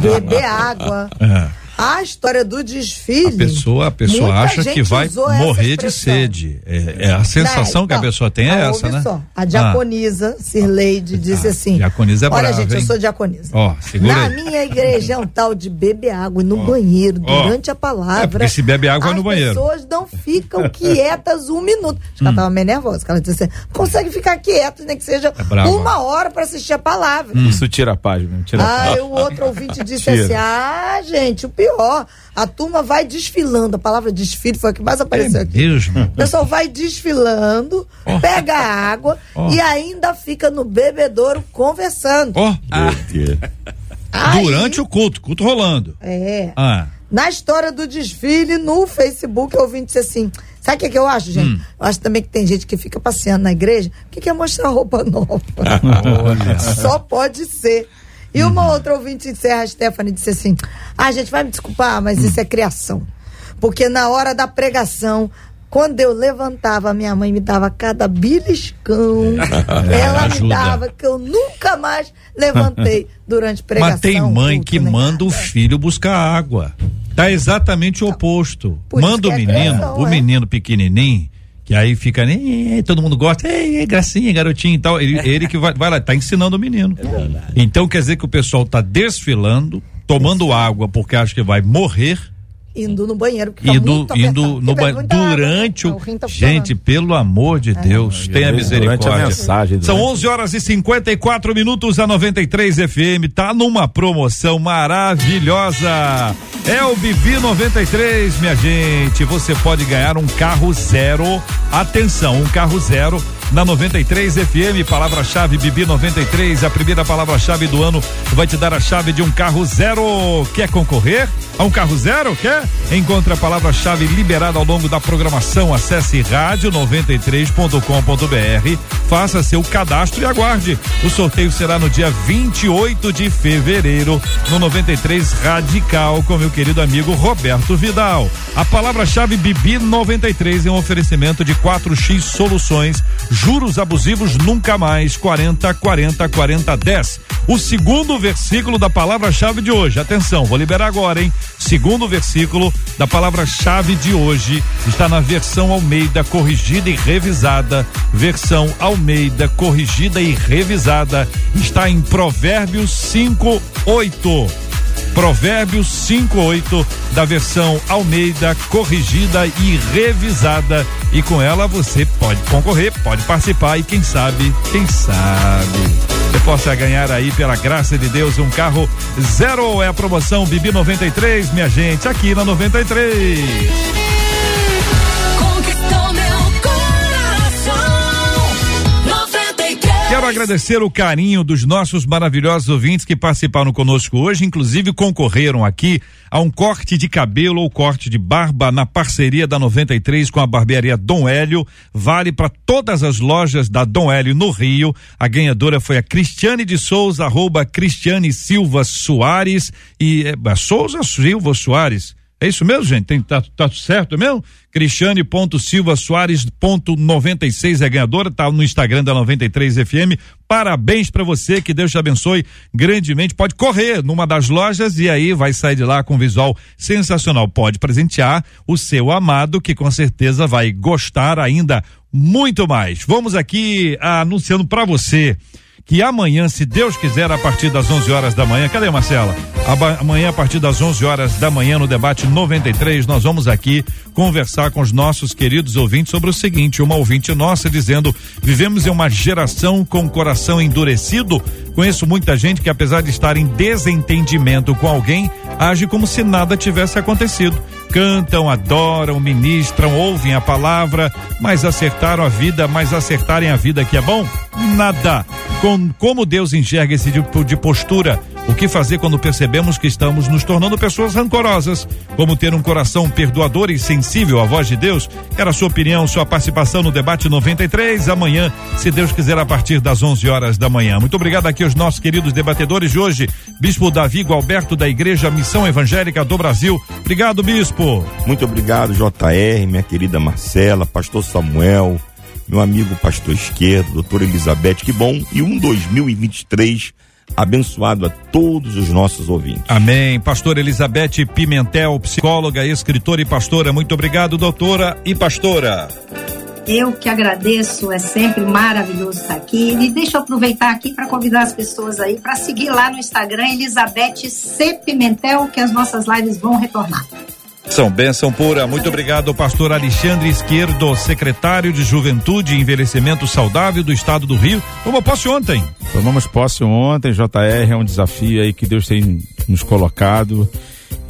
beber água. É. A história do desfile. A pessoa, a pessoa acha que vai morrer de sede. É, é a sensação Não, que a então, pessoa tem é ah, essa, né? Só, a diaconisa, ah. Sirleide, disse ah, assim: Diaconisa é Olha, brava, gente, hein? eu sou diaconisa. Ó, Na aí. minha igreja é um tal de beber água no banheiro, durante a palavra. É porque se bebe água no banheiro. As pessoas não ficam quietas um minuto. Acho que ela hum. tava meio nervosa, ela disse assim: consegue ficar quieto, nem que seja é uma hora para assistir a palavra. Hum. Isso tira a paz, mesmo. Tira ah, a paz. o outro ouvinte disse assim: ah, gente, o pior. A turma vai desfilando. A palavra desfile foi a que mais apareceu é aqui. Mesmo? O pessoal vai desfilando, oh. pega água oh. e ainda fica no bebedouro conversando. Oh. Ah. Aí, Durante o culto, culto rolando. É. Ah. Na história do desfile, no Facebook, eu ouvi dizer assim. Sabe o que, que, eu acho, gente? Hum. Eu acho também que tem gente que fica passeando na igreja que quer mostrar roupa nova. Só pode ser. E uma outra ouvinte encerra, a Stephanie, disse assim: Ah, gente, vai me desculpar, mas isso é criação. Porque na hora da pregação, quando eu levantava, minha mãe me dava cada beliscão. É, ela ajuda. me dava que eu nunca mais levantei durante pregação. Mas tem mãe culto, que manda o filho buscar água. Tá exatamente o oposto. Por Manda o é menino, o é? menino pequenininho, que aí fica, "Ê, todo mundo gosta, ei, gracinha, garotinho e tal. Ele, ele que vai, vai lá, tá ensinando o menino. Então quer dizer que o pessoal tá desfilando, tomando água porque acha que vai morrer. Indo no banheiro, porque tá Indo, indo no banheiro muita água, né? durante o. tá. Gente, pelo amor de Deus, tenha Durante misericórdia. a mensagem, São durante- 11 horas e 54 minutos a 93 FM. Tá numa promoção maravilhosa. É o Bibi 93, minha gente. Você pode ganhar um carro zero. Atenção, um carro zero na 93 FM. Palavra-chave Bibi 93. A primeira palavra-chave do ano vai te dar a chave de um carro zero. Quer concorrer a um carro zero? Quer? Encontre a palavra-chave liberada ao longo da programação. Acesse rádio93.com.br. Faça seu cadastro e aguarde. O sorteio será no dia 28 de fevereiro no 93 Radical com meu querido amigo Roberto Vidal. A palavra-chave Bibi 93 é um oferecimento de 4x Soluções. Juros abusivos nunca mais. 40 40 40 10. O segundo versículo da palavra-chave de hoje. Atenção, vou liberar agora, hein? Segundo versículo da palavra-chave de hoje está na versão Almeida corrigida e revisada. Versão Almeida corrigida e revisada está em Provérbios 5, 8. Provérbios 5:8 da versão Almeida corrigida e revisada. E com ela você pode concorrer, pode participar e quem sabe, quem sabe. Você possa ganhar aí pela graça de Deus um carro zero. É a promoção Bibi 93, minha gente, aqui na 93. Quero agradecer o carinho dos nossos maravilhosos ouvintes que participaram conosco hoje, inclusive concorreram aqui a um corte de cabelo ou corte de barba na parceria da 93 com a barbearia Dom Hélio. Vale para todas as lojas da Dom Hélio no Rio. A ganhadora foi a Cristiane de Souza, arroba Cristiane Silva Soares e é, Souza Silva Soares. É isso mesmo, gente? Tem, tá, tá certo mesmo? Cristiane.silvasoares.96 é ganhadora, tá no Instagram da 93 FM. Parabéns para você, que Deus te abençoe grandemente. Pode correr numa das lojas e aí vai sair de lá com um visual sensacional. Pode presentear o seu amado, que com certeza vai gostar ainda muito mais. Vamos aqui anunciando para você que amanhã, se Deus quiser, a partir das 11 horas da manhã, cadê Marcela? Amanhã, a partir das 11 horas da manhã, no debate 93, nós vamos aqui conversar com os nossos queridos ouvintes sobre o seguinte: uma ouvinte nossa dizendo, vivemos em uma geração com o coração endurecido. Conheço muita gente que, apesar de estar em desentendimento com alguém, age como se nada tivesse acontecido. Cantam, adoram, ministram, ouvem a palavra, mas acertaram a vida, mas acertarem a vida que é bom? Nada. Com, como Deus enxerga esse tipo de postura? O que fazer quando percebemos que estamos nos tornando pessoas rancorosas? Como ter um coração perdoador e sensível à voz de Deus? Era sua opinião, sua participação no debate 93 amanhã, se Deus quiser, a partir das 11 horas da manhã. Muito obrigado aqui aos nossos queridos debatedores de hoje, Bispo Davi Gualberto da Igreja Missão Evangélica do Brasil. Obrigado, Bispo. Muito obrigado, JR, minha querida Marcela, pastor Samuel, meu amigo pastor esquerdo, doutora Elizabeth, que bom. E um 2023 abençoado a todos os nossos ouvintes. Amém. Pastor Elizabeth Pimentel, psicóloga, escritora e pastora. Muito obrigado, doutora e pastora. Eu que agradeço, é sempre maravilhoso estar aqui. E deixa eu aproveitar aqui para convidar as pessoas aí para seguir lá no Instagram Elizabeth C. Pimentel, que as nossas lives vão retornar. São bênção pura. Muito obrigado, pastor Alexandre Esquerdo, secretário de Juventude e Envelhecimento Saudável do Estado do Rio. Tomou posse ontem. Tomamos posse ontem, JR, é um desafio aí que Deus tem nos colocado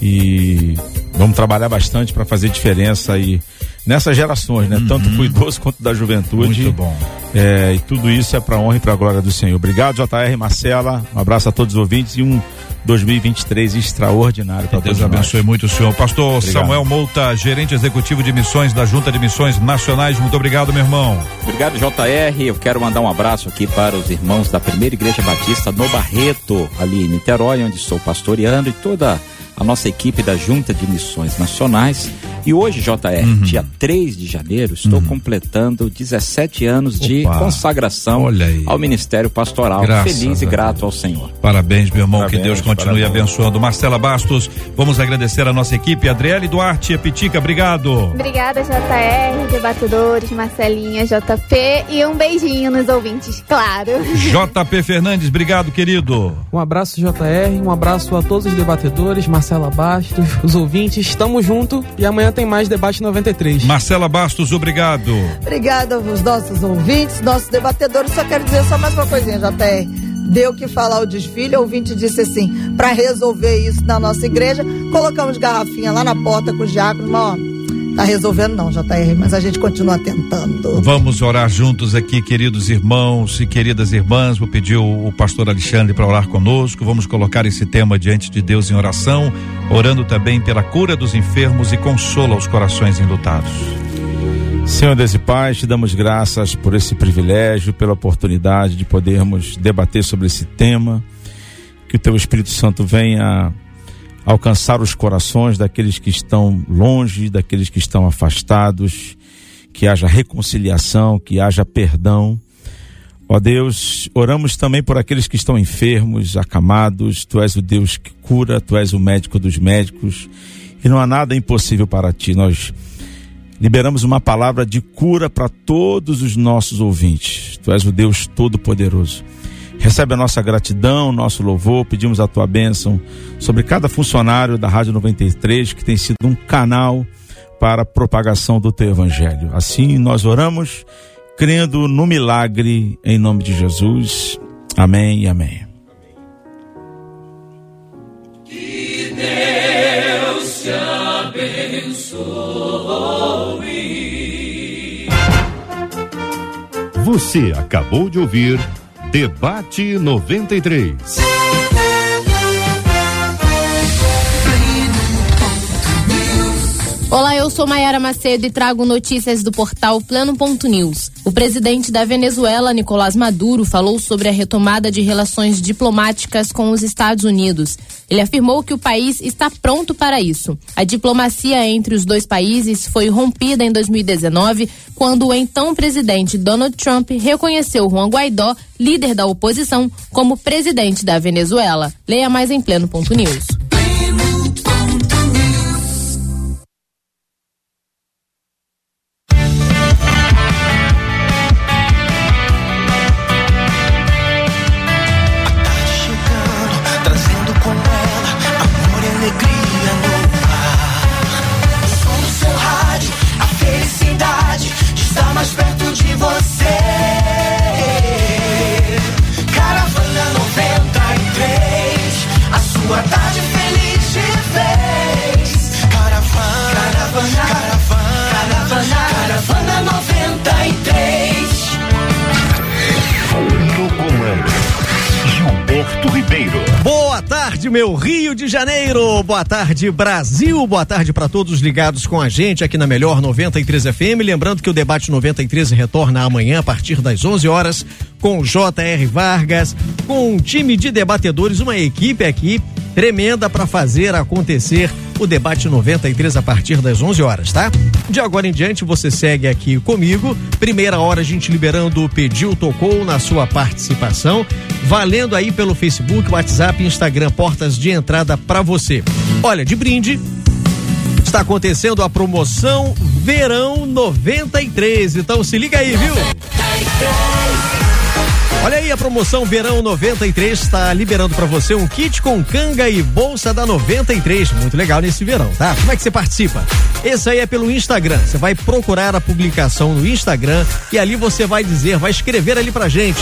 e vamos trabalhar bastante para fazer diferença aí nessas gerações, né? Tanto pro idoso quanto da juventude. Muito bom. É, e tudo isso é para honra e para glória do Senhor. Obrigado, JR Marcela. Um abraço a todos os ouvintes e um 2023 extraordinário para Deus todos nós. abençoe muito o senhor. Pastor Obrigado. Samuel Mouta, gerente executivo de missões da Junta de Missões Nacionais. Muito obrigado, meu irmão. Obrigado, JR. Eu quero mandar um abraço aqui para os irmãos da Primeira Igreja Batista no Barreto, ali em Niterói, onde estou pastoreando, e toda a nossa equipe da Junta de Missões Nacionais. E hoje, JR, Uhum. dia 3 de janeiro, estou completando 17 anos de Opa, consagração olha aí. ao Ministério Pastoral. Graças Feliz e grato ao Senhor. Parabéns, meu irmão, que Parabéns, Deus continue parabéns. abençoando. Marcela Bastos, vamos agradecer a nossa equipe. Adriele Duarte, Epitica, obrigado. Obrigada, JR, debatedores, Marcelinha, JP e um beijinho nos ouvintes, claro. JP Fernandes, obrigado, querido. Um abraço, JR, um abraço a todos os debatedores, Marcela Bastos, os ouvintes. Tamo junto e amanhã tem mais Debate 93. Marcela Bastos, obrigado. Obrigada aos nossos ouvintes, nossos debatedores. Só quero dizer só mais uma coisinha, JR. Deu que falar o desfile, o ouvinte disse assim: para resolver isso na nossa igreja, colocamos garrafinha lá na porta com os diáconos, ó, tá resolvendo não, JR, mas a gente continua tentando. Vamos orar juntos aqui, queridos irmãos e queridas irmãs. Vou pedir o, o pastor Alexandre para orar conosco. Vamos colocar esse tema diante de Deus em oração, orando também pela cura dos enfermos e consola os corações enlutados. Senhor Deus e Pai, te damos graças por esse privilégio, pela oportunidade de podermos debater sobre esse tema. Que o Teu Espírito Santo venha alcançar os corações daqueles que estão longe, daqueles que estão afastados, que haja reconciliação, que haja perdão. Ó Deus, oramos também por aqueles que estão enfermos, acamados. Tu és o Deus que cura, tu és o médico dos médicos e não há nada impossível para ti. Nós liberamos uma palavra de cura para todos os nossos ouvintes. Tu és o Deus Todo-Poderoso. Recebe a nossa gratidão, nosso louvor, pedimos a tua bênção sobre cada funcionário da Rádio 93 que tem sido um canal para a propagação do teu evangelho. Assim nós oramos, crendo no milagre em nome de Jesus. Amém e amém. Deus te abençoe. Você acabou de ouvir Debate 93. Olá, eu sou Mayara Macedo e trago notícias do portal Plano.news. O presidente da Venezuela, Nicolás Maduro, falou sobre a retomada de relações diplomáticas com os Estados Unidos. Ele afirmou que o país está pronto para isso. A diplomacia entre os dois países foi rompida em 2019, quando o então presidente Donald Trump reconheceu Juan Guaidó, líder da oposição, como presidente da Venezuela. Leia mais em Pleno.news. tarde, meu Rio de Janeiro. Boa tarde, Brasil. Boa tarde para todos ligados com a gente aqui na Melhor 93 FM. Lembrando que o debate 93 retorna amanhã a partir das 11 horas com J.R. Vargas, com um time de debatedores, uma equipe aqui tremenda para fazer acontecer o debate 93 a partir das 11 horas, tá? De agora em diante você segue aqui comigo. Primeira hora a gente liberando o pediu tocou na sua participação, valendo aí pelo Facebook, WhatsApp, Instagram, portas de entrada para você. Olha, de brinde está acontecendo a promoção Verão 93. Então se liga aí, viu? Olha aí a promoção Verão 93 está liberando para você um kit com canga e bolsa da 93. Muito legal nesse verão, tá? Como é que você participa? Esse aí é pelo Instagram. Você vai procurar a publicação no Instagram e ali você vai dizer, vai escrever ali pra gente.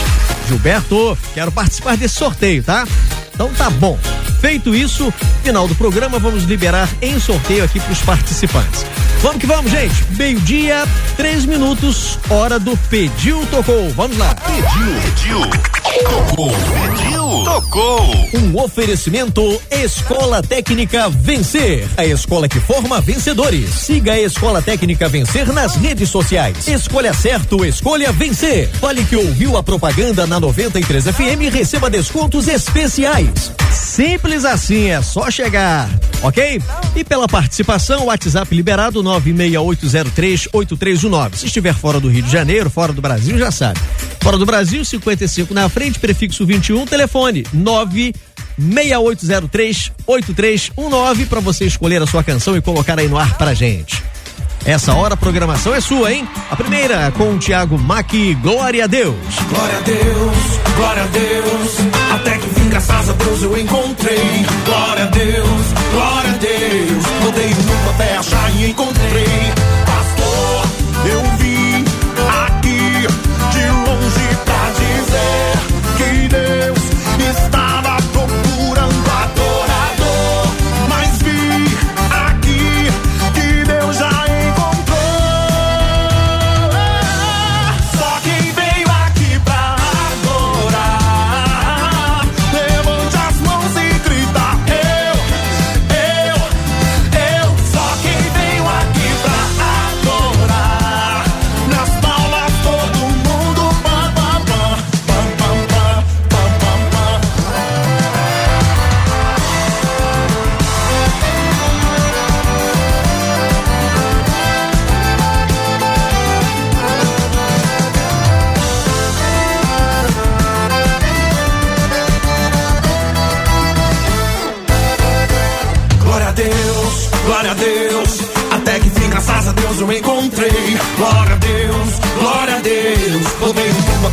Gilberto, quero participar desse sorteio, tá? Então tá bom. Feito isso, final do programa vamos liberar em sorteio aqui para os participantes. Vamos que vamos, gente. Meio-dia, três minutos, hora do Pediu Tocou. Vamos lá. Pediu, pediu, tocou, pediu, tocou. Um oferecimento Escola Técnica Vencer. A escola que forma vencedores. Siga a Escola Técnica Vencer nas redes sociais. Escolha certo, escolha vencer. Fale que ouviu a propaganda na 93 FM e receba descontos especiais. Simples assim, é só chegar. Ok? E pela participação, WhatsApp liberado 968038319. Se estiver fora do Rio de Janeiro, fora do Brasil, já sabe. Fora do Brasil, 55 na frente, prefixo 21, telefone 968038319 para você escolher a sua canção e colocar aí no ar pra gente. Essa hora a programação é sua, hein? A primeira com o Thiago Mack, Glória a Deus. Glória a Deus, glória a Deus. Até que fim, graças a Deus, eu encontrei. Glória a Deus terra já encontrei.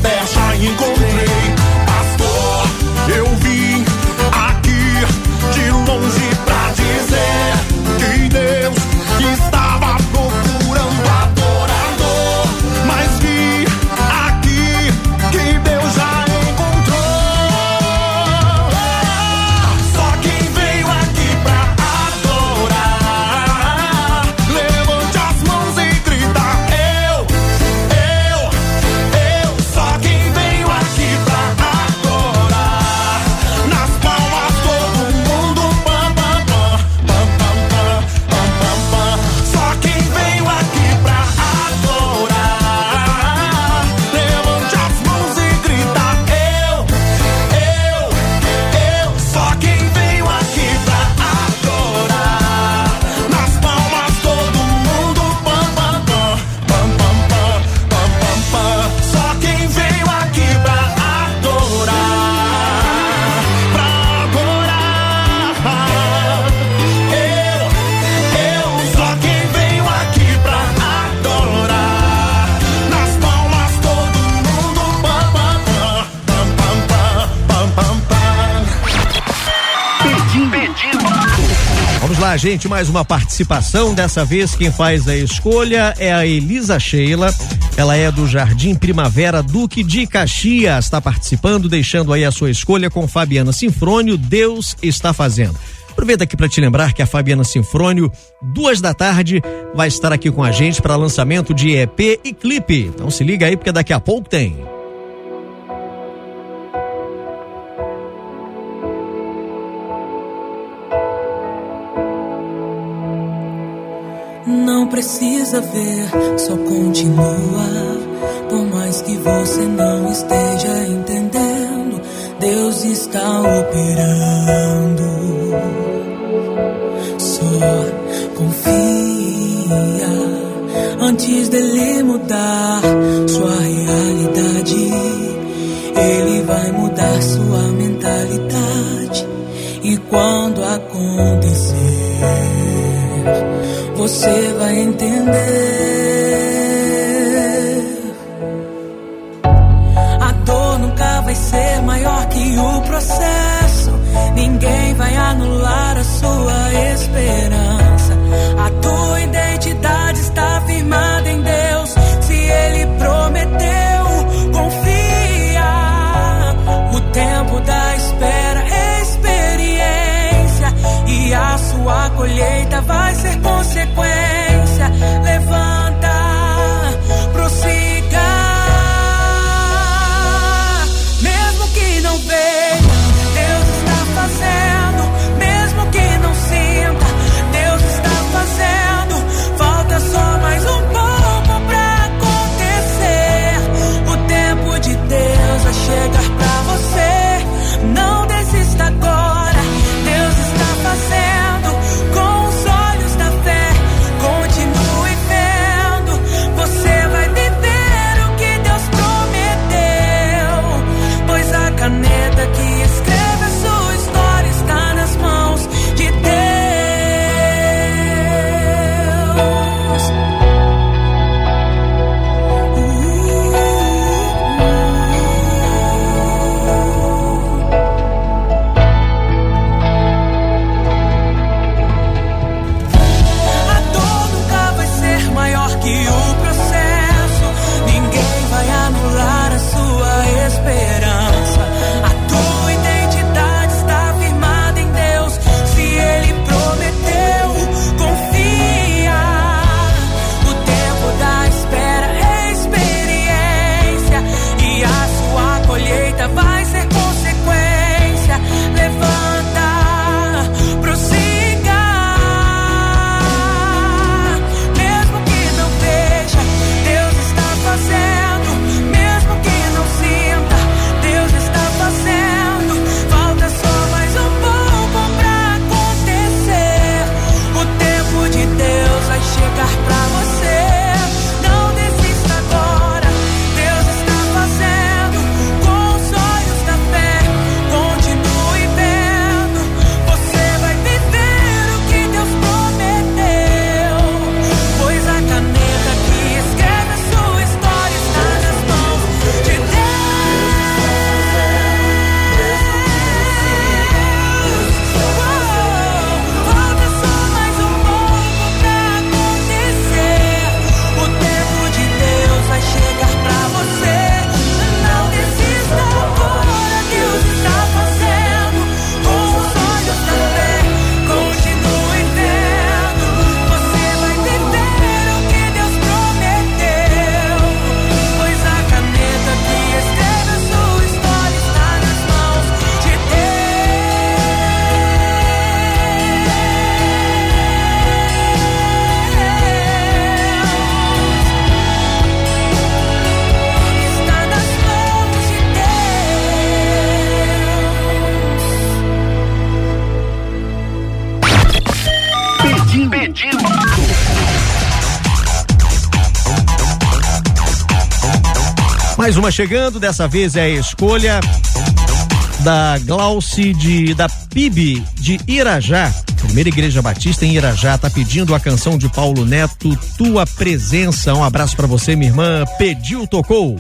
Até achar encontrei. Gente, mais uma participação. Dessa vez quem faz a escolha é a Elisa Sheila. Ela é do Jardim Primavera Duque de Caxias. Está participando, deixando aí a sua escolha com Fabiana Sinfrônio. Deus está fazendo. Aproveita aqui para te lembrar que a Fabiana Sinfrônio, duas da tarde, vai estar aqui com a gente para lançamento de EP e clipe. Então se liga aí porque daqui a pouco tem. Precisa ver, só continua. Por mais que você não esteja entendendo, Deus está operando. Só confia antes dele mudar sua realidade. Ele vai mudar sua mentalidade. E quando acontecer, você vai entender. A dor nunca vai ser maior que o processo. Ninguém vai anular a sua esperança. A tua identidade está firmada em Deus. Colheita vai ser consequência. Mais uma chegando, dessa vez é a escolha da Glauci de da PIB de Irajá. Primeira Igreja Batista em Irajá tá pedindo a canção de Paulo Neto, Tua Presença. Um abraço para você, minha irmã. Pediu, tocou.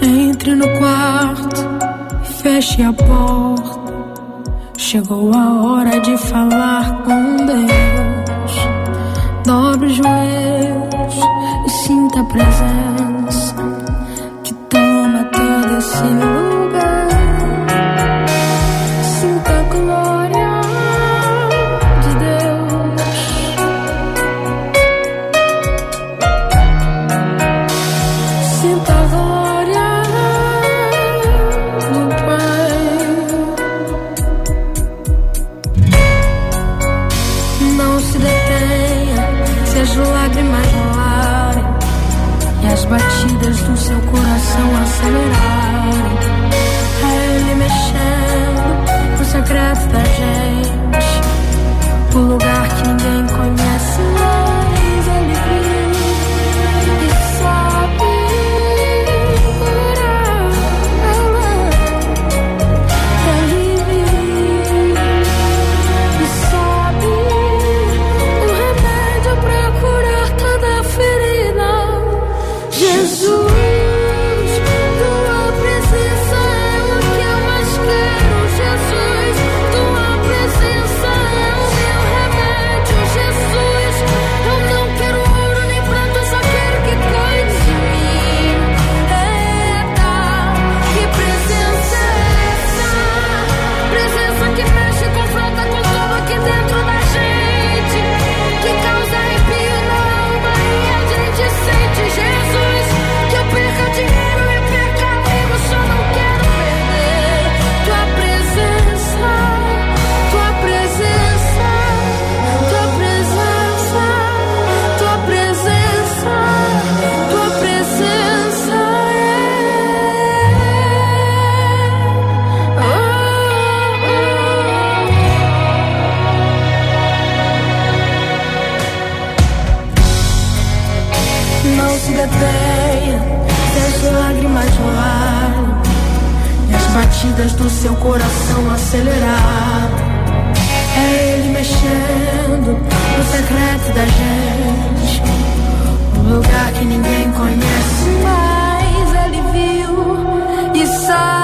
Entre no quarto, feche a porta. Chegou a hora de falar com Deus. Dobre os joelhos e sinta a presença detenha, as lágrimas rolarem e as batidas do seu coração aceleraram. É Ele mexendo no secreto da gente, um lugar que ninguém conhece mais. Ele viu e sabe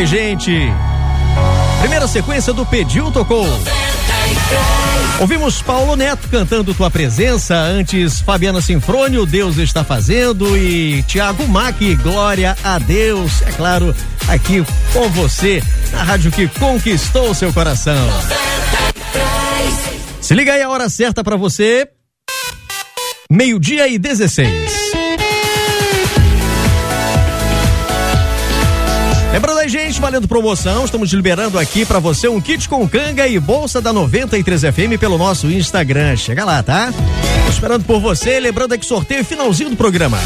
Aí, gente. Primeira sequência do Pediu Tocou. Ouvimos Paulo Neto cantando Tua Presença, antes Fabiana Sinfrônio, Deus está fazendo, e Tiago Mac, Glória a Deus. É claro, aqui com você, na rádio que conquistou seu coração. Se liga aí a hora certa para você. Meio-dia e 16. Valendo promoção, estamos liberando aqui pra você um kit com canga e bolsa da 93 FM pelo nosso Instagram. Chega lá, tá? Tô esperando por você, lembrando aqui sorteio finalzinho do programa.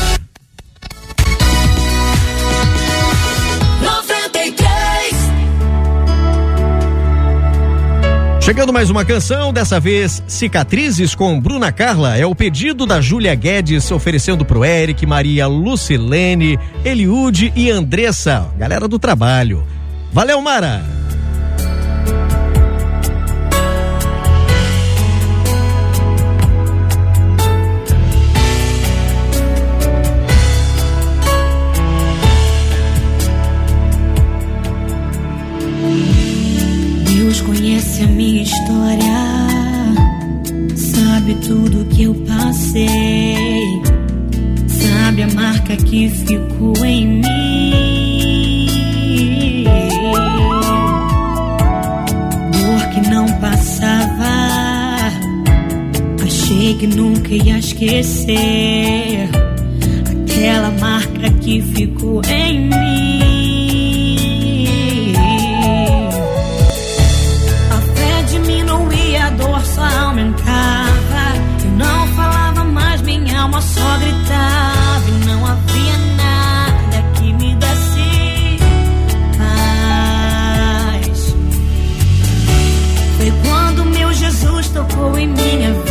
Chegando mais uma canção, dessa vez Cicatrizes com Bruna Carla. É o pedido da Júlia Guedes, oferecendo pro Eric, Maria Lucilene, Eliude e Andressa, galera do trabalho. Valeu, Mara! Conhece a minha história, sabe tudo que eu passei, sabe a marca que ficou em mim. Dor que não passava, achei que nunca ia esquecer aquela marca que ficou em mim. Tocou em minha vida.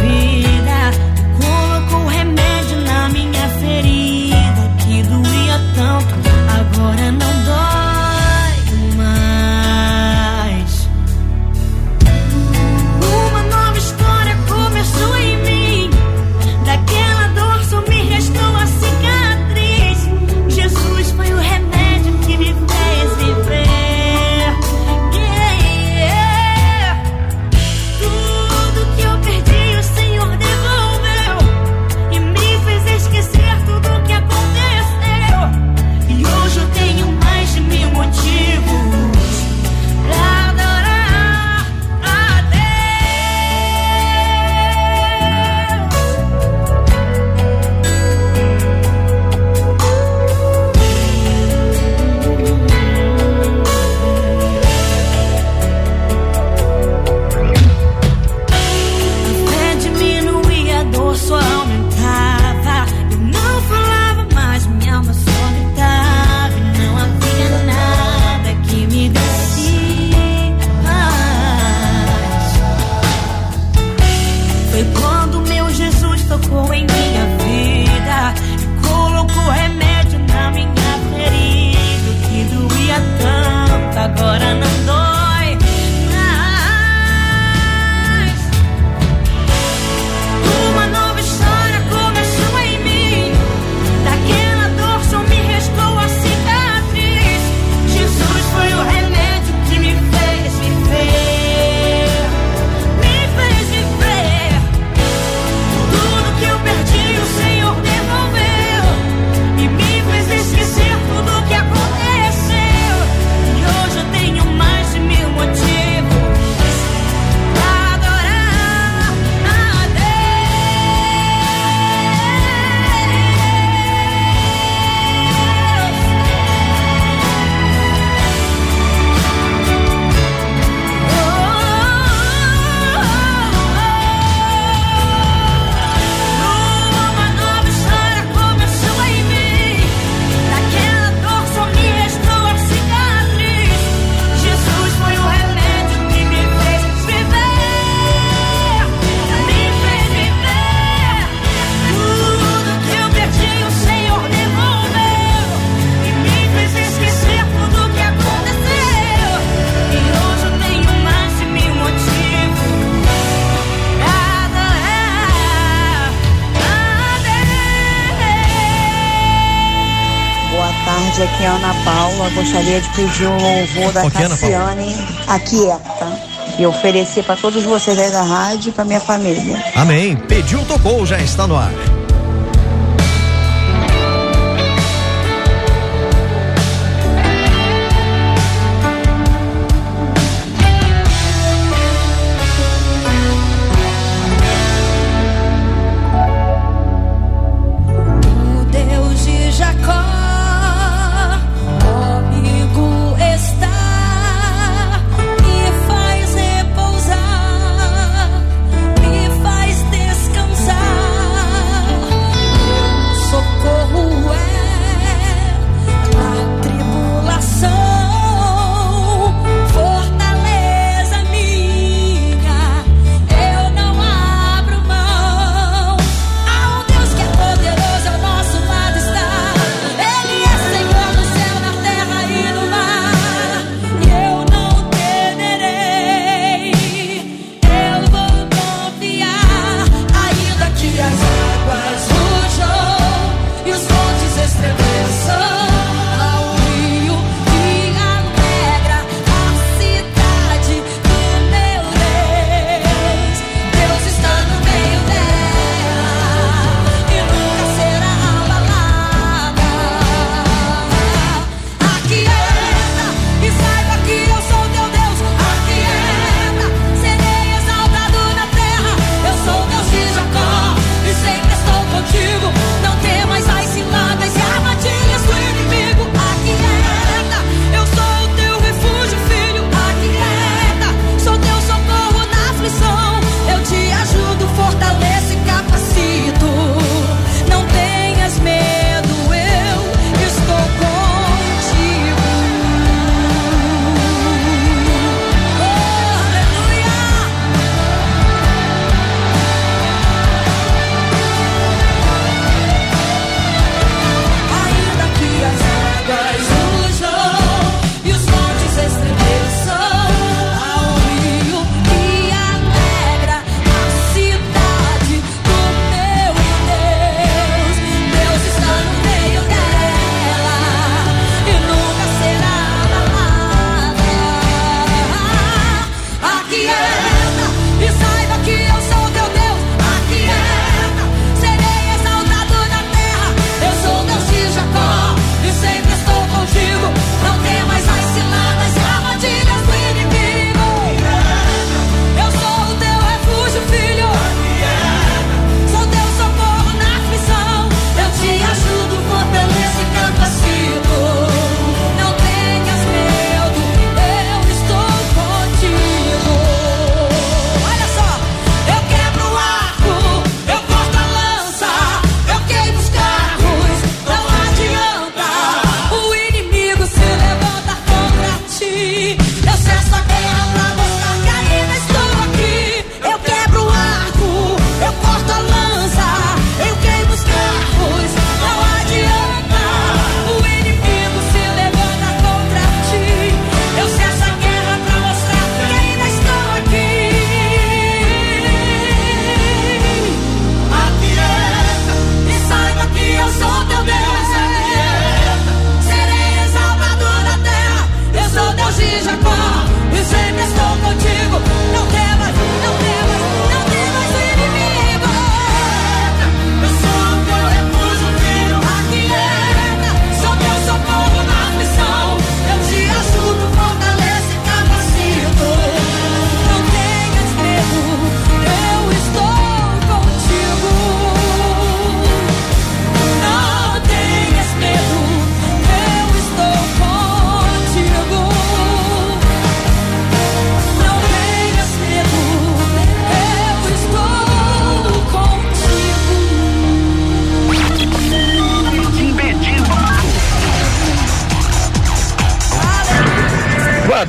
Gostaria de pedir um louvor da Ok, Ana Paula. Cassiane Aquieta e oferecer para todos vocês aí da rádio e para minha família. Amém. Pediu, tocou, já está no ar.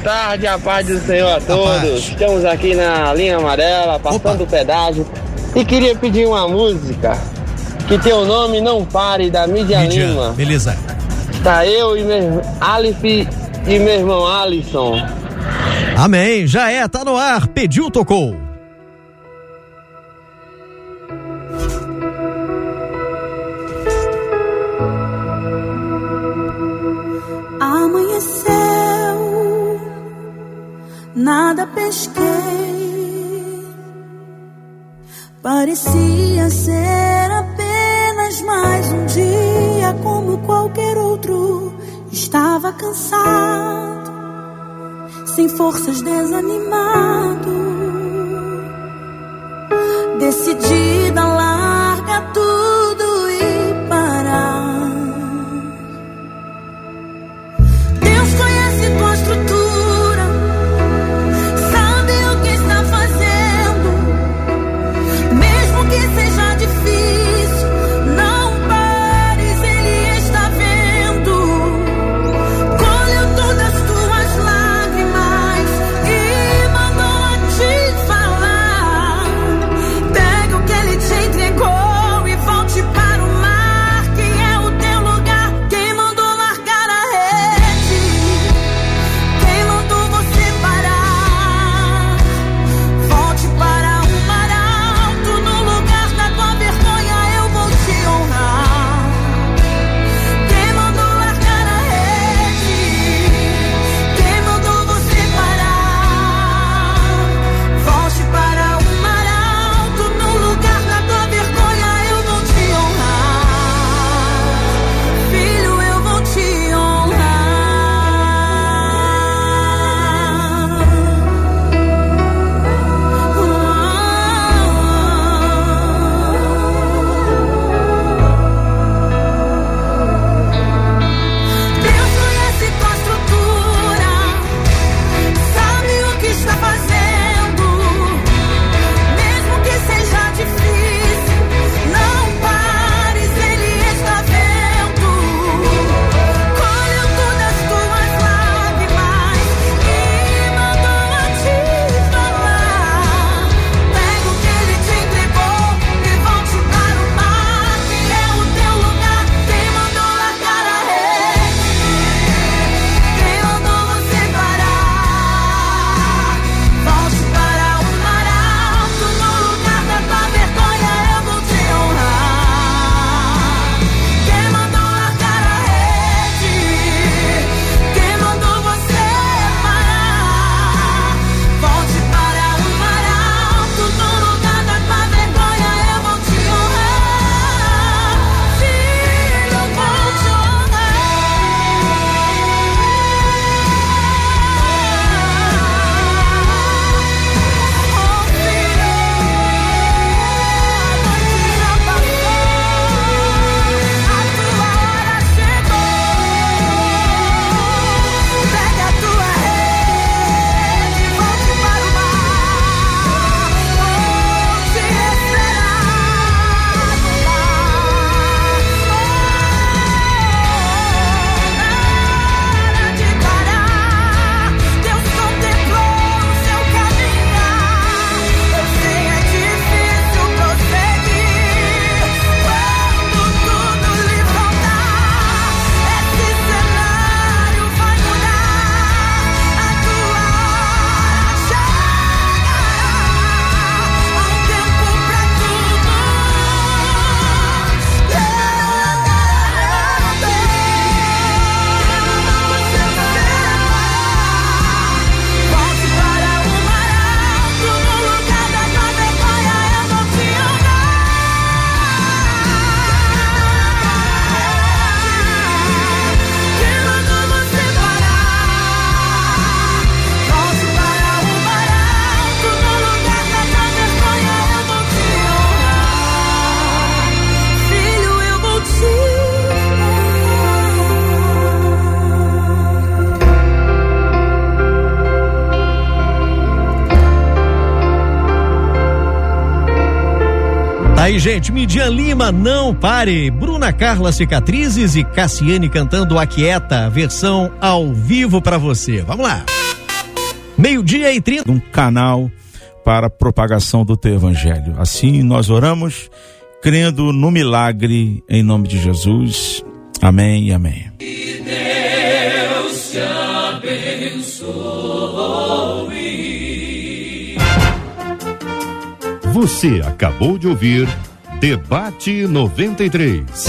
tarde, a paz do Senhor a todos. Estamos aqui na linha amarela, passando Opa. o pedágio. E queria pedir uma música que teu nome não pare, da Mídia, Mídia Lima. Beleza. Tá eu e meu Alif e meu irmão Alisson. Amém, já é, tá no ar, pediu, tocou. pesquei. Parecia ser apenas mais um dia como qualquer outro. Estava cansado, sem forças, desanimado. Decidida, larga tudo Lídia Lima, Não Pare, Bruna Carla Cicatrizes e Cassiane cantando Aquieta, versão ao vivo para você. Vamos lá. Meio-dia e trinta. Um canal para propagação do teu evangelho. Assim nós oramos, crendo no milagre, em nome de Jesus. Amém e amém. Que Deus te abençoe. Você acabou de ouvir Debate 93.